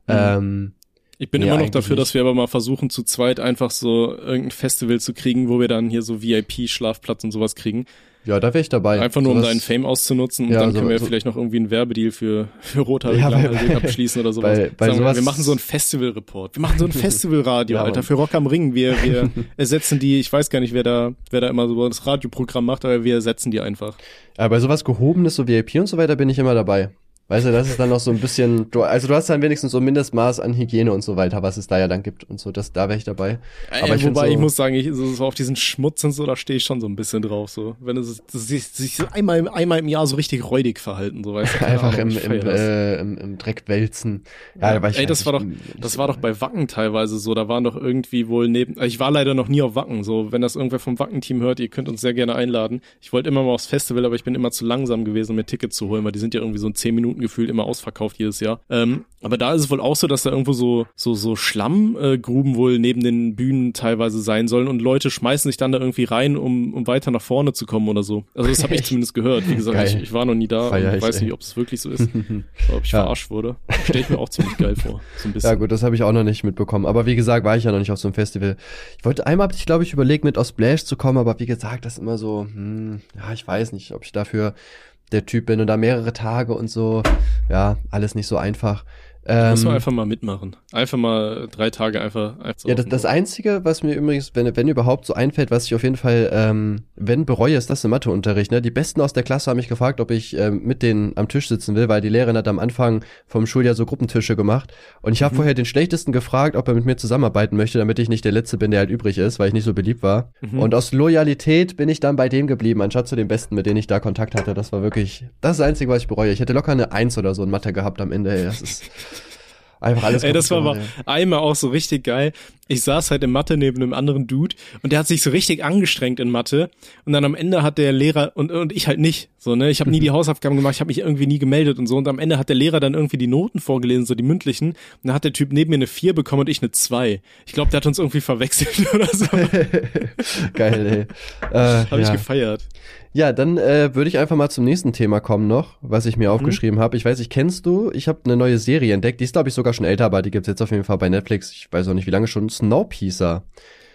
Mhm. Ähm, ich bin nee, immer noch dafür, nicht. dass wir aber mal versuchen, zu zweit einfach so irgendein Festival zu kriegen, wo wir dann hier so VIP-Schlafplatz und sowas kriegen. Ja, da wäre ich dabei. Einfach nur, so um deinen Fame auszunutzen und ja, dann so, können wir so vielleicht noch irgendwie einen Werbedeal für, für Rothaarige ja, abschließen oder sowas. Bei, bei sowas wir, wir machen so einen Festival-Report. Wir machen so ein Festivalradio, ja, Alter, für Rock am Ring. Wir, wir ersetzen die, ich weiß gar nicht, wer da, wer da immer so das Radioprogramm macht, aber wir ersetzen die einfach. Aber bei sowas Gehobenes, so VIP und so weiter, bin ich immer dabei. Weißt du, das ist dann noch so ein bisschen, du, also du hast dann wenigstens so ein Mindestmaß an Hygiene und so weiter, was es da ja dann gibt und so, das, da wäre ich dabei. Aber ja, ich wobei so, ich muss sagen, ich, so auf diesen Schmutz und so, da stehe ich schon so ein bisschen drauf, so. Wenn es sich, sich so einmal, einmal im Jahr so richtig räudig verhalten, so weißt du. Einfach im, im, äh, im, im, Dreck wälzen. Ja, ja. Da ich Ey, das war doch, das war doch bei Wacken teilweise so, da waren doch irgendwie wohl neben, ich war leider noch nie auf Wacken, so, wenn das irgendwer vom Wacken-Team hört, ihr könnt uns sehr gerne einladen. Ich wollte immer mal aufs Festival, aber ich bin immer zu langsam gewesen, um mir Tickets zu holen, weil die sind ja irgendwie so in 10 Minuten gefühlt immer ausverkauft verkauft jedes Jahr. Ähm, aber da ist es wohl auch so, dass da irgendwo so so so Schlammgruben äh, wohl neben den Bühnen teilweise sein sollen und Leute schmeißen sich dann da irgendwie rein, um, um weiter nach vorne zu kommen oder so. Also das habe ich zumindest gehört. Wie gesagt, ich, ich, war noch nie da Feier und ich, weiß ey. nicht, ob es wirklich so ist, ob ich ja. verarscht wurde. Stell ich mir auch ziemlich geil vor. So ein bisschen. Ja gut, das habe ich auch noch nicht mitbekommen. Aber wie gesagt, war ich ja noch nicht auf so einem Festival. Ich wollte einmal, ich glaube ich, überlegt, mit aus Splash zu kommen, aber wie gesagt, das ist immer so, hm, ja, ich weiß nicht, ob ich dafür der Typ bin und da mehrere Tage und so. Ja, alles nicht so einfach. Ähm, muss man einfach mal mitmachen. Einfach mal drei Tage einfach. einfach ja, das, das Einzige, was mir übrigens, wenn, wenn überhaupt so einfällt, was ich auf jeden Fall, ähm, wenn bereue, ist das im Matheunterricht. Ne? Die Besten aus der Klasse haben mich gefragt, ob ich ähm, mit denen am Tisch sitzen will, weil die Lehrerin hat am Anfang vom Schuljahr so Gruppentische gemacht. Und ich habe mhm. vorher den Schlechtesten gefragt, ob er mit mir zusammenarbeiten möchte, damit ich nicht der Letzte bin, der halt übrig ist, weil ich nicht so beliebt war. Mhm. Und aus Loyalität bin ich dann bei dem geblieben, anstatt zu den Besten, mit denen ich da Kontakt hatte. Das war wirklich, das ist das Einzige, was ich bereue. Ich hätte locker eine Eins oder so in Mathe gehabt am Ende. Ey, das ist Einfach alles Ey, das war aber einmal auch so richtig geil. Ich saß halt in Mathe neben einem anderen Dude und der hat sich so richtig angestrengt in Mathe und dann am Ende hat der Lehrer und, und ich halt nicht, so, ne? Ich habe nie die Hausaufgaben gemacht, ich habe mich irgendwie nie gemeldet und so und am Ende hat der Lehrer dann irgendwie die Noten vorgelesen, so die mündlichen und dann hat der Typ neben mir eine 4 bekommen und ich eine 2. Ich glaube, der hat uns irgendwie verwechselt oder so. geil, ey. Äh, habe ja. ich gefeiert. Ja, dann äh, würde ich einfach mal zum nächsten Thema kommen noch, was ich mir mhm. aufgeschrieben habe. Ich weiß nicht, kennst du? Ich habe eine neue Serie entdeckt. Die ist, glaube ich, sogar schon älter, aber die gibt's jetzt auf jeden Fall bei Netflix. Ich weiß auch nicht, wie lange schon. Snowpiercer.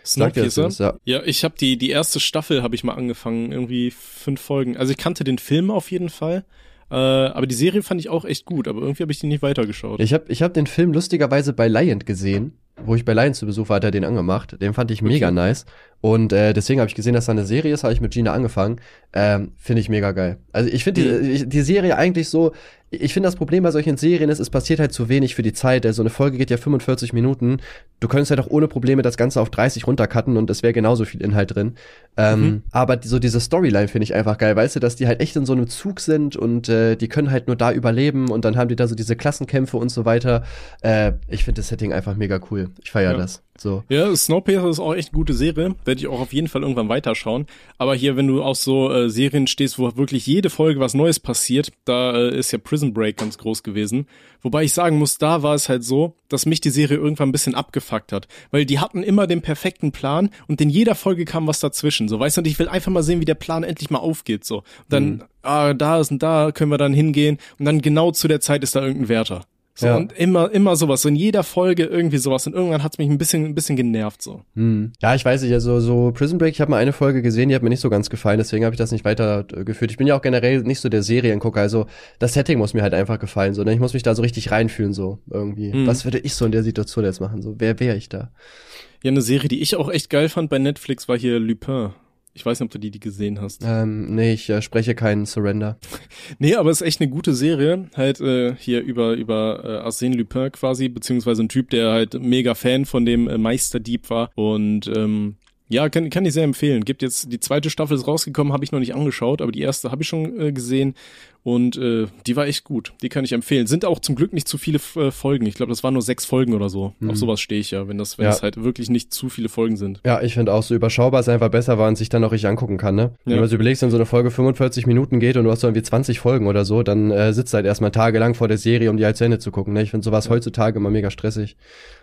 Snowpiercer? Ja? ja, ich habe die die erste Staffel habe ich mal angefangen, irgendwie fünf Folgen. Also ich kannte den Film auf jeden Fall. Äh, aber die Serie fand ich auch echt gut, aber irgendwie habe ich die nicht weitergeschaut. Ich habe ich hab den Film lustigerweise bei Lion gesehen wo ich bei Lions zu Besuch war, hat er den angemacht. Den fand ich mega okay. nice. Und äh, deswegen habe ich gesehen, dass da eine Serie ist, habe ich mit Gina angefangen. Ähm, finde ich mega geil. Also ich finde die, die Serie eigentlich so, ich finde das Problem bei solchen Serien ist, es passiert halt zu wenig für die Zeit. Also eine Folge geht ja 45 Minuten. Du könntest halt auch ohne Probleme das Ganze auf 30 runtercutten und es wäre genauso viel Inhalt drin. Ähm, mhm. Aber so diese Storyline finde ich einfach geil, weißt du, dass die halt echt in so einem Zug sind und äh, die können halt nur da überleben und dann haben die da so diese Klassenkämpfe und so weiter. Äh, ich finde das Setting einfach mega cool. Ich feiere ja. das. So. Ja, Snowpiercer ist auch echt eine gute Serie. Werde ich auch auf jeden Fall irgendwann weiterschauen. Aber hier, wenn du auf so äh, Serien stehst, wo wirklich jede Folge was Neues passiert, da äh, ist ja Prison Break ganz groß gewesen. Wobei ich sagen muss, da war es halt so, dass mich die Serie irgendwann ein bisschen abgefuckt hat. Weil die hatten immer den perfekten Plan und in jeder Folge kam was dazwischen. So, weißt du, und ich will einfach mal sehen, wie der Plan endlich mal aufgeht. So. Und dann, mhm. ah, da ist und da können wir dann hingehen. Und dann genau zu der Zeit ist da irgendein Wärter. So, ja. Und immer, immer sowas. So in jeder Folge irgendwie sowas. Und irgendwann hat's mich ein bisschen, ein bisschen genervt. so. Hm. Ja, ich weiß nicht, also so Prison Break, ich habe mal eine Folge gesehen, die hat mir nicht so ganz gefallen, deswegen habe ich das nicht weitergeführt. Ich bin ja auch generell nicht so der Seriengucker, also das Setting muss mir halt einfach gefallen. So, ne? Ich muss mich da so richtig reinfühlen, so irgendwie. Hm. Was würde ich so in der Situation jetzt machen? So, wer wäre ich da? Ja, eine Serie, die ich auch echt geil fand bei Netflix, war hier Lupin. Ich weiß nicht, ob du die, die gesehen hast. Ähm, nee, ich äh, spreche keinen Surrender. nee, aber es ist echt eine gute Serie. Halt äh, hier über über äh, Arsène Lupin quasi, beziehungsweise ein Typ, der halt mega Fan von dem äh, Meisterdieb war. Und ähm, ja, kann, kann ich sehr empfehlen. Gibt jetzt, die zweite Staffel ist rausgekommen, habe ich noch nicht angeschaut, aber die erste habe ich schon äh, gesehen. Und äh, die war echt gut. Die kann ich empfehlen. Sind auch zum Glück nicht zu viele äh, Folgen. Ich glaube, das waren nur sechs Folgen oder so. Mhm. Auf sowas stehe ich ja, wenn das, wenn ja. das halt wirklich nicht zu viele Folgen sind. Ja, ich finde auch so überschaubar ist einfach besser, weil man sich dann auch richtig angucken kann, ne? Ja. Wenn man so überlegst, wenn so eine Folge 45 Minuten geht und du hast so irgendwie 20 Folgen oder so, dann äh, sitzt halt erstmal tagelang vor der Serie, um die halt zu Ende zu gucken. Ne? Ich finde sowas ja. heutzutage immer mega stressig.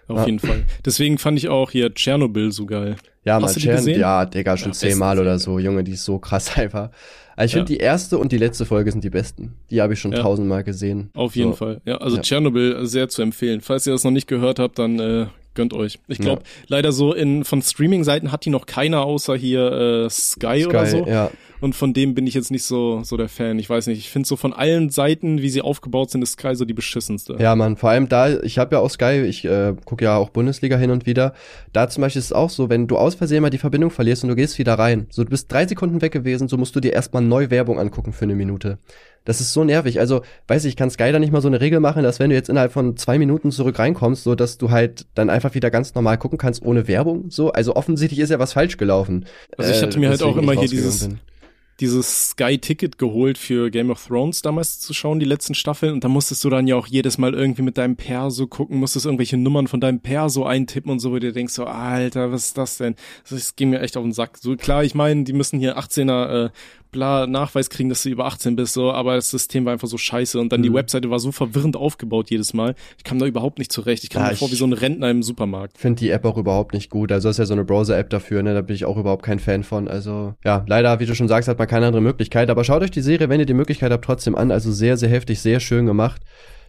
Auf ja. jeden Fall. Deswegen fand ich auch hier Tschernobyl so geil. Ja, Hast mal Tschern, ja, Digga, schon zehnmal oder so. Junge, die ist so krass einfach. Also ich ja. finde, die erste und die letzte Folge sind die besten. Die habe ich schon ja. tausendmal gesehen. Auf jeden so. Fall. Ja, also ja. Tschernobyl sehr zu empfehlen. Falls ihr das noch nicht gehört habt, dann äh, gönnt euch. Ich glaube, ja. leider so in von Streaming-Seiten hat die noch keiner außer hier äh, Sky, Sky oder so. Ja. Und von dem bin ich jetzt nicht so so der Fan. Ich weiß nicht, ich finde so von allen Seiten, wie sie aufgebaut sind, ist Sky so die beschissenste. Ja, man, vor allem da, ich habe ja auch Sky, ich äh, gucke ja auch Bundesliga hin und wieder. Da zum Beispiel ist es auch so, wenn du aus Versehen mal die Verbindung verlierst und du gehst wieder rein, so du bist drei Sekunden weg gewesen, so musst du dir erstmal neu Werbung angucken für eine Minute. Das ist so nervig. Also, weiß ich, kann Sky da nicht mal so eine Regel machen, dass wenn du jetzt innerhalb von zwei Minuten zurück reinkommst, so dass du halt dann einfach wieder ganz normal gucken kannst ohne Werbung. So, also offensichtlich ist ja was falsch gelaufen. Also ich hatte mir äh, halt auch immer hier dieses, bin dieses Sky-Ticket geholt für Game of Thrones damals zu schauen, die letzten Staffeln. Und da musstest du dann ja auch jedes Mal irgendwie mit deinem Perso gucken, musstest irgendwelche Nummern von deinem Perso eintippen und so, wo du denkst so, Alter, was ist das denn? Das ging mir echt auf den Sack. So klar, ich meine, die müssen hier 18er äh, bla Nachweis kriegen, dass du über 18 bist, so, aber das System war einfach so scheiße und dann mhm. die Webseite war so verwirrend aufgebaut jedes Mal. Ich kam da überhaupt nicht zurecht. Ich kam ja, mir vor wie so ein Rentner im Supermarkt. Finde die App auch überhaupt nicht gut. Also ist ja so eine Browser-App dafür, ne? Da bin ich auch überhaupt kein Fan von. Also ja, leider, wie du schon sagst, hat man keine andere Möglichkeit. Aber schaut euch die Serie, wenn ihr die Möglichkeit habt, trotzdem an. Also sehr, sehr heftig, sehr schön gemacht.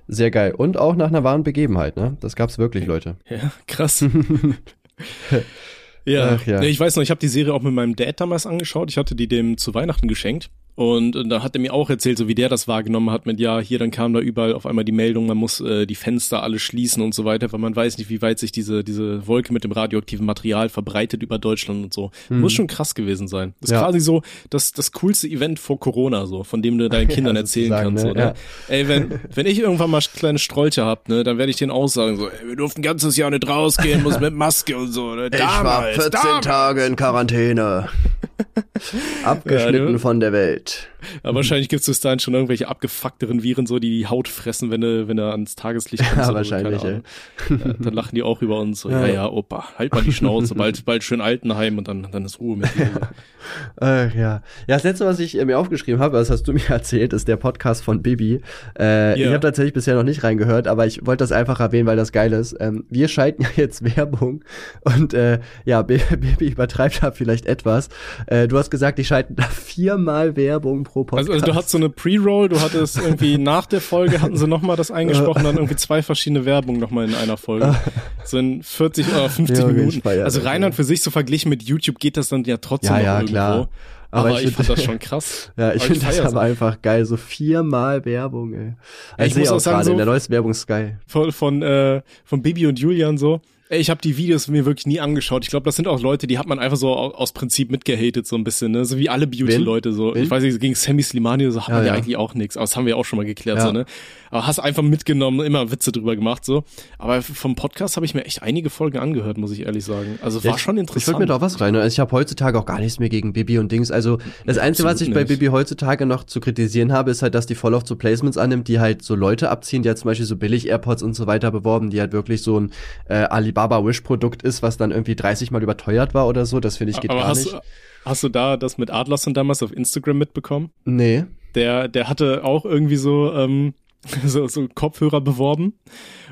Sehr geil. Und auch nach einer wahren Begebenheit, ne? Das gab's wirklich, Leute. Ja, krass. Ja, Ach, ja. Nee, ich weiß noch, ich habe die Serie auch mit meinem Dad damals angeschaut. Ich hatte die dem zu Weihnachten geschenkt. Und, und da hat er mir auch erzählt, so wie der das wahrgenommen hat mit, ja, hier dann kam da überall auf einmal die Meldung, man muss äh, die Fenster alle schließen und so weiter, weil man weiß nicht, wie weit sich diese, diese Wolke mit dem radioaktiven Material verbreitet über Deutschland und so. Hm. Muss schon krass gewesen sein. Das ist ja. quasi so das, das coolste Event vor Corona, so, von dem du deinen Kindern ja, erzählen kannst. Ne? So, ne? Ja. Ey, wenn, wenn ich irgendwann mal kleine Strolche hab, ne, dann werde ich denen auch sagen, so, ey, wir durften ein ganzes Jahr nicht rausgehen, muss mit Maske und so. Ne? Damals, ich war 14 damals. Tage in Quarantäne. Abgeschnitten ja, von der Welt. right. Aber wahrscheinlich gibt es bis dahin schon irgendwelche abgefuckteren Viren, so die die Haut fressen, wenn du, wenn du ans Tageslicht kommst. Ja, wahrscheinlich, ey. Ja, dann lachen die auch über uns. So, ja, ja, ja Opa, halt mal die Schnauze, bald, bald schön Altenheim und dann, dann ist Ruhe mit dir. Ach, ja. ja, das letzte, was ich äh, mir aufgeschrieben habe, das hast du mir erzählt, ist der Podcast von Bibi. Äh, ja. Ich habe tatsächlich bisher noch nicht reingehört, aber ich wollte das einfach erwähnen, weil das geil ist. Ähm, wir schalten ja jetzt Werbung und äh, ja, Bibi übertreibt da vielleicht etwas. Äh, du hast gesagt, ich schalte da viermal Werbung pro Podcast. Also, also du hattest so eine Pre-Roll, du hattest irgendwie nach der Folge hatten sie nochmal das eingesprochen, dann irgendwie zwei verschiedene Werbungen nochmal in einer Folge. So in 40 oder 50 ja, Minuten. Also Reinhard für sich so verglichen mit YouTube geht das dann ja trotzdem ja, ja, irgendwo. Klar. Aber, aber ich, ich finde das schon krass. ja, ich finde das aber einfach geil. So viermal Werbung, ey. Also ich muss auch sagen, so in der neuesten Werbung ist geil. Von, von, äh, von Bibi und Julian so ich habe die Videos mir wirklich nie angeschaut. Ich glaube, das sind auch Leute, die hat man einfach so aus Prinzip mitgehatet, so ein bisschen, ne? So wie alle Beauty-Leute so. Wen? Ich weiß nicht, gegen Sammy Slimani so hat ja, man ja, ja, eigentlich auch nichts. Aber das haben wir auch schon mal geklärt, ja. so, ne? Aber hast einfach mitgenommen, immer Witze drüber gemacht, so. Aber vom Podcast habe ich mir echt einige Folgen angehört, muss ich ehrlich sagen. Also war ich, schon interessant. Ich wollte mir da was rein. Also ich habe heutzutage auch gar nichts mehr gegen Bibi und Dings. Also das Einzige, was ich nicht. bei Bibi heutzutage noch zu kritisieren habe, ist halt, dass die voll oft so Placements annimmt, die halt so Leute abziehen, die halt zum Beispiel so billig AirPods und so weiter beworben, die halt wirklich so ein äh, Alibaba-Wish-Produkt Produkt ist, was dann irgendwie 30 mal überteuert war oder so. Das finde ich geht Aber gar hast, nicht. Hast du da das mit Adlerson damals auf Instagram mitbekommen? Nee. Der, der hatte auch irgendwie so, ähm, so, so Kopfhörer beworben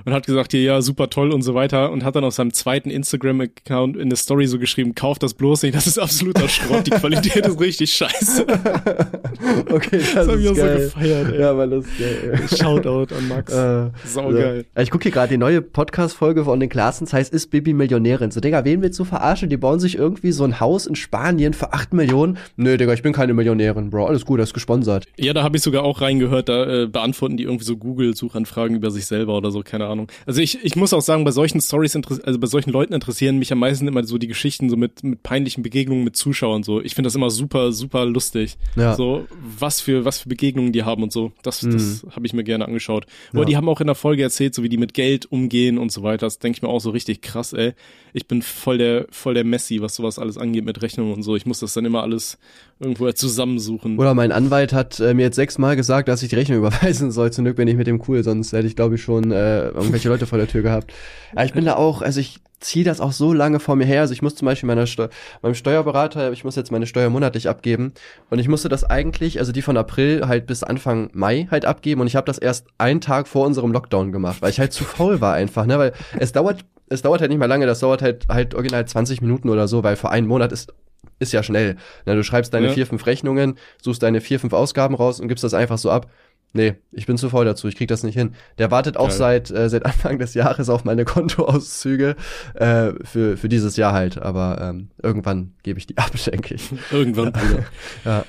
und hat gesagt, ja, ja, super toll und so weiter und hat dann auf seinem zweiten Instagram-Account in der Story so geschrieben, kauft das bloß nicht, das ist absoluter Schrott, die Qualität ist richtig scheiße. okay, das, das hab ich auch geil. so gefeiert, ey. Ja, weil das geil. Shoutout an Max. Äh, Saugeil. Ja. Ich gucke hier gerade die neue Podcast-Folge von den Klassens, heißt, ist Bibi Millionärin? So, Digga, wen willst du verarschen? Die bauen sich irgendwie so ein Haus in Spanien für acht Millionen. Nö, Digga, ich bin keine Millionärin, Bro. Alles gut, das ist gesponsert. Ja, da habe ich sogar auch reingehört, da äh, beantworten die irgendwie so Google-Suchanfragen über sich selber oder so, keine Ahnung. Also ich, ich muss auch sagen, bei solchen Stories, also bei solchen Leuten interessieren mich am meisten immer so die Geschichten so mit, mit peinlichen Begegnungen mit Zuschauern so. Ich finde das immer super, super lustig. Ja. So, was für, was für Begegnungen die haben und so. Das, mhm. das habe ich mir gerne angeschaut. Aber ja. die haben auch in der Folge erzählt, so wie die mit Geld umgehen und so weiter. Das denke ich mir auch so richtig krass, ey. Ich bin voll der, voll der Messi, was sowas alles angeht mit Rechnungen und so. Ich muss das dann immer alles irgendwo zusammensuchen. Oder mein Anwalt hat äh, mir jetzt sechsmal gesagt, dass ich die Rechnung überweisen soll. Zum Glück bin ich mit dem cool, sonst hätte ich, glaube ich, schon äh, irgendwelche Leute vor der Tür gehabt. Ja, ich bin da auch, also ich ziehe das auch so lange vor mir her. Also ich muss zum Beispiel meiner Steu meinem Steuerberater, ich muss jetzt meine Steuer monatlich abgeben und ich musste das eigentlich, also die von April halt bis Anfang Mai halt abgeben und ich habe das erst einen Tag vor unserem Lockdown gemacht, weil ich halt zu faul war einfach, ne, weil es dauert es dauert halt nicht mal lange, das dauert halt halt original 20 Minuten oder so, weil für einen Monat ist ist ja schnell. Na, du schreibst deine ja. vier, fünf Rechnungen, suchst deine vier, fünf Ausgaben raus und gibst das einfach so ab. Nee, ich bin zu faul dazu, ich krieg das nicht hin. Der wartet auch seit, äh, seit Anfang des Jahres auf meine Kontoauszüge äh, für, für dieses Jahr halt, aber ähm, irgendwann gebe ich die ab, denke ich. irgendwann, Bruder. ja.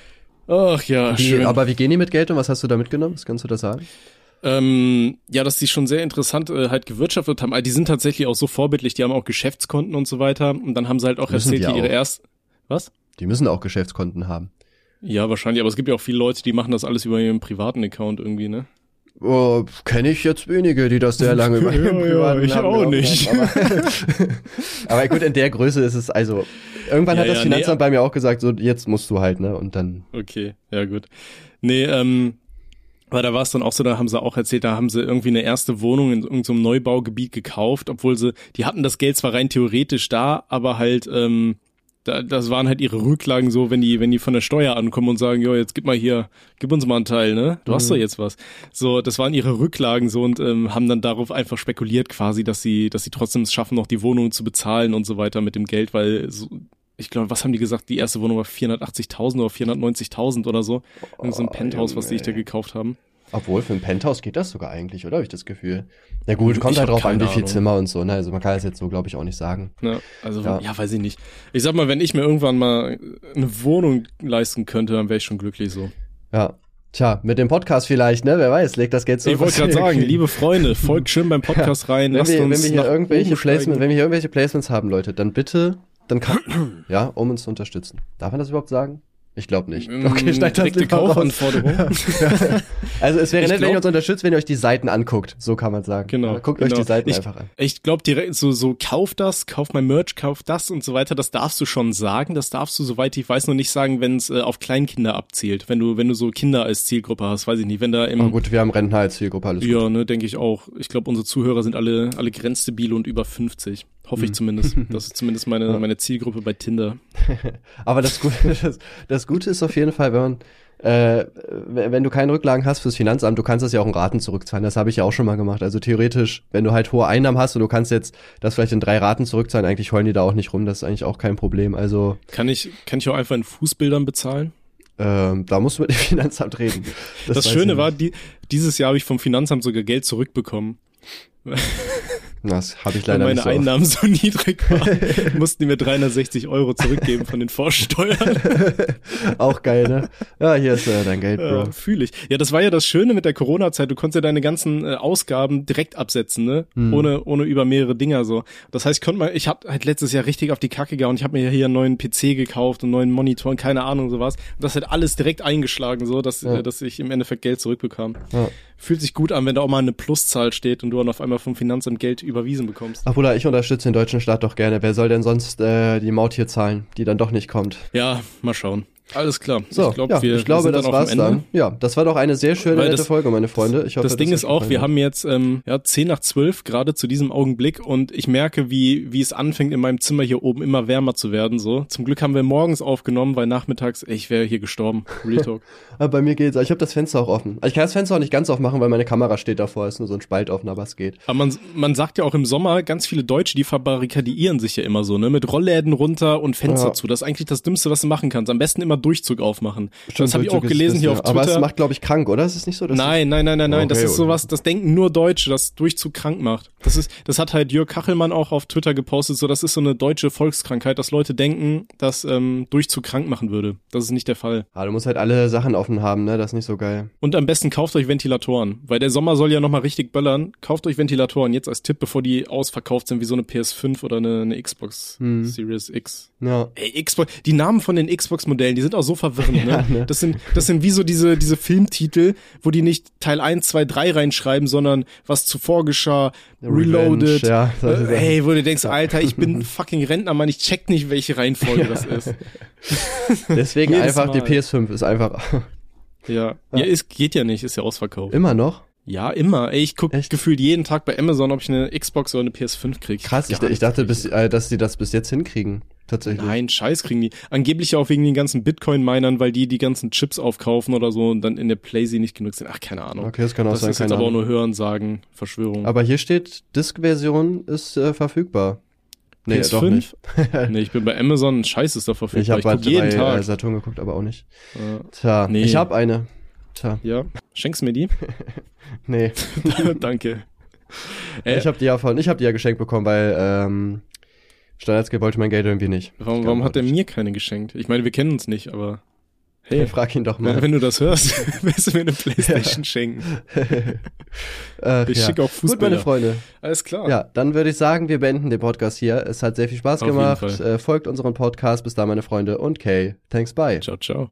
Ach ja, Wie, schön. aber wie gehen die mit Geld und was hast du da mitgenommen? Was kannst du da sagen? Ähm, ja, dass die schon sehr interessant äh, halt gewirtschaftet haben. Also die sind tatsächlich auch so vorbildlich, die haben auch Geschäftskonten und so weiter. Und dann haben sie halt auch Müssen erzählt, die wie ihre auch. erst. Was? Die müssen auch Geschäftskonten haben. Ja, wahrscheinlich, aber es gibt ja auch viele Leute, die machen das alles über ihren privaten Account irgendwie, ne? Oh, kenne ich jetzt wenige, die das sehr lange über Ja, ihren ja, privaten ich Namen auch nicht. haben, Aber, aber gut, in der Größe ist es also. Irgendwann Ja, hat das ja, Finanzamt nee. bei mir auch gesagt, so jetzt musst du halt, ne? Und dann. Okay, ja gut. Nee, ähm, weil da war es dann auch so, da haben sie auch erzählt, da haben sie irgendwie eine erste Wohnung in irgendeinem Neubaugebiet gekauft, obwohl sie, die hatten das Geld zwar rein theoretisch da, aber halt, ähm, da, das waren halt ihre Rücklagen so, wenn die, wenn die von der Steuer ankommen und sagen, jo, jetzt gib mal hier, gib uns mal einen Teil, ne? Du hast doch jetzt was. So, das waren ihre Rücklagen so und ähm, haben dann darauf einfach spekuliert quasi, dass sie, dass sie trotzdem es schaffen, noch die Wohnung zu bezahlen und so weiter mit dem Geld, weil so, ich glaube, was haben die gesagt? Die erste Wohnung war 480.000 oder 490.000 oder so. Irgend so ein Oh, Penthouse, was die sich da gekauft haben. Obwohl, für ein Penthouse geht das sogar eigentlich, oder? Habe ich das Gefühl. Na gut, Ich kommt halt hab drauf an, wie viel Ahnung. Zimmer und so, ne? Also man kann das jetzt so, glaube ich, auch nicht sagen. Ne? Also, Ja. ja. weiß ich nicht. Ich sag mal, wenn ich mir irgendwann mal eine Wohnung leisten könnte, dann wäre ich schon glücklich so. Ja. Tja, mit dem Podcast vielleicht, ne? Wer weiß, legt das Geld so Ich wollte gerade sagen, liebe Freunde, folgt schön beim Podcast rein. wenn wir, wenn wir hier irgendwelche. Placements, wenn wir hier irgendwelche Placements haben, Leute, dann bitte, dann kann, ja, um uns zu unterstützen. Darf man das überhaupt sagen? Ich glaube nicht. Mm, Okay, schneid das direkte lieber raus. Kaufanforderung. Also es wäre Ich nett, wenn ihr uns unterstützt, wenn ihr euch die Seiten anguckt. So kann man sagen. Genau, Ja, Guckt genau. euch die Seiten Ich- einfach an. Ich glaube direkt so so kauf das, kauf mein Merch, kauf das und so weiter. Das darfst du schon sagen. Das darfst du soweit ich weiß noch nicht sagen, wenn es äh, auf Kleinkinder abzielt. Wenn du wenn du so Kinder als Zielgruppe hast, weiß ich nicht. Wenn da im Aber gut, wir haben Rentner als Zielgruppe, alles gut. ja ne denke ich auch. Ich glaube unsere Zuhörer sind alle alle grenzdebile und über 50. Hoffe ich zumindest. Das ist zumindest meine meine Zielgruppe bei Tinder. Aber das Gute, das, das Gute ist auf jeden Fall, wenn man, äh, wenn du keine Rücklagen hast fürs Finanzamt, du kannst das ja auch in Raten zurückzahlen. Das habe ich ja auch schon mal gemacht. Also theoretisch, wenn du halt hohe Einnahmen hast und du kannst jetzt das vielleicht in drei Raten zurückzahlen, eigentlich heulen die da auch nicht rum. Das ist eigentlich auch kein Problem. Also Kann ich kann ich auch einfach in Fußbildern bezahlen? ähm, da musst du mit dem Finanzamt reden. Das, weiß Schöne war, die, dieses Jahr habe ich vom Finanzamt sogar Geld zurückbekommen. Das habe ich Weil leider meine nicht so. Einnahmen so niedrig waren, mussten die mir 360 Euro zurückgeben von den Vorsteuern. auch geil, ne? Ja, hier ist äh, dein Geld, Bro. Ja, fühle ich. Ja, das war ja das Schöne mit der Corona-Zeit. Du konntest ja deine ganzen äh, Ausgaben direkt absetzen, ne? Hm. Ohne, ohne über mehrere Dinger so. Das heißt, ich konnte mal, ich habe halt letztes Jahr richtig auf die Kacke gehauen. Ich habe mir hier einen neuen PC gekauft, einen neuen Monitor und keine Ahnung sowas. Und das hat alles direkt eingeschlagen, so, dass, Ja. äh, dass ich im Endeffekt Geld zurückbekam. Ja. Fühlt sich gut an, wenn da auch mal eine Pluszahl steht und du dann auf einmal vom Finanzamt Geld überwiesen bekommst. Ach Bruder, ich unterstütze den deutschen Staat doch gerne. Wer soll denn sonst äh, die Maut hier zahlen, die dann doch nicht kommt? Ja, mal schauen. Alles klar. So, ich glaube, ja, wir, ich glaube, wir das war's dann. Ja, das war doch eine sehr schöne, nette das- Folge, meine Freunde. Ich hoffe, das Ding hat ist auch, gefallen wir haben jetzt ähm, ja 10 nach 12 gerade zu diesem Augenblick und ich merke, wie wie es anfängt in meinem Zimmer hier oben immer wärmer zu werden. So, zum Glück haben wir morgens aufgenommen, weil nachmittags ich wäre hier gestorben. Real Talk. Aber bei mir geht's. Ich habe das Fenster auch offen. Ich kann das Fenster auch nicht ganz aufmachen, weil meine Kamera steht davor. Ist nur so ein Spalt offen, aber es geht. Aber man man sagt ja auch im Sommer ganz viele Deutsche, die verbarrikadieren sich ja immer so, ne, mit Rollläden runter und Fenster Ja. zu. Das ist eigentlich das Dümmste, was du machen kannst. Am besten immer Durchzug aufmachen. das habe ich auch gelesen hier auf Twitter. Aber es macht, glaube ich, krank, oder? Ist es nicht so? dass Nein, nein, nein, nein, nein. das ist sowas, das denken nur Deutsche, das Durchzug krank macht. Das ist, das hat halt Jörg Kachelmann auch auf Twitter gepostet, so das ist so eine deutsche Volkskrankheit, dass Leute denken, dass ähm, Durchzug krank machen würde. Das ist nicht der Fall. Ah, du musst halt alle Sachen offen haben, ne? Das ist nicht so geil. Und am besten kauft euch Ventilatoren, weil der Sommer soll ja nochmal richtig böllern. Kauft euch Ventilatoren jetzt als Tipp, bevor die ausverkauft sind, wie so eine PS5 oder eine, eine Xbox Hm. Series X. Ja. Ey, Xbox, die Namen von den Xbox-Modellen, die sind auch so verwirrend, Ja, ne? ne? Das sind, das sind wie so diese, diese Filmtitel, wo die nicht Teil 1, 2, 3 reinschreiben, sondern was zuvor geschah, Reloaded. Revenge, ja. Äh, ey, wo du denkst, Alter, ich bin fucking Rentner, Mann, ich check nicht, welche Reihenfolge das ist. Deswegen einfach die Mal. PS5 ist einfach Ja. Ja, ist, geht ja nicht, ist ja ausverkauft. immer noch. Ja, immer. Ey, ich guck Echt? gefühlt jeden Tag bei Amazon, ob ich eine Xbox oder eine PS5 krieg. Krass, ich, ich dachte, bis, äh, dass die das bis jetzt hinkriegen. Tatsächlich. Nein, Scheiß kriegen die. Angeblich auch wegen den ganzen Bitcoin-Minern, weil die die ganzen Chips aufkaufen oder so und dann in der Playsee nicht genug sind. Ach, keine Ahnung. Okay, das kann auch das sein, ist jetzt aber auch nur Hören, Sagen, Verschwörung. Aber hier steht, Disk-Version ist äh, verfügbar. Nee, PS5? doch nicht. nee, ich bin bei Amazon, Scheiß ist da verfügbar. Ich habe bei, jeden bei Tag. äh, Saturn geguckt, aber auch nicht. Äh, Tja, Nee. ich habe eine. Tja, ja, schenkst mir die? nee. Danke. Äh, ich habe die ja von, ich habe die ja geschenkt bekommen, weil ähm, Steinerzke wollte mein Geld irgendwie nicht. warum warum hat er mir keine geschenkt? Ich meine, wir kennen uns nicht, aber Hey, hey frag ihn doch mal. Wenn du das hörst, willst du mir eine Playstation schenken. Ach, ich ja. schicke auch Fußball. Gut, meine Freunde. Alles klar. Ja, dann würde ich sagen, wir beenden den Podcast hier. Es hat sehr viel Spaß Auf gemacht. Äh, folgt unseren Podcast. Bis da, meine Freunde. Und Kay, thanks, bye. Ciao, ciao.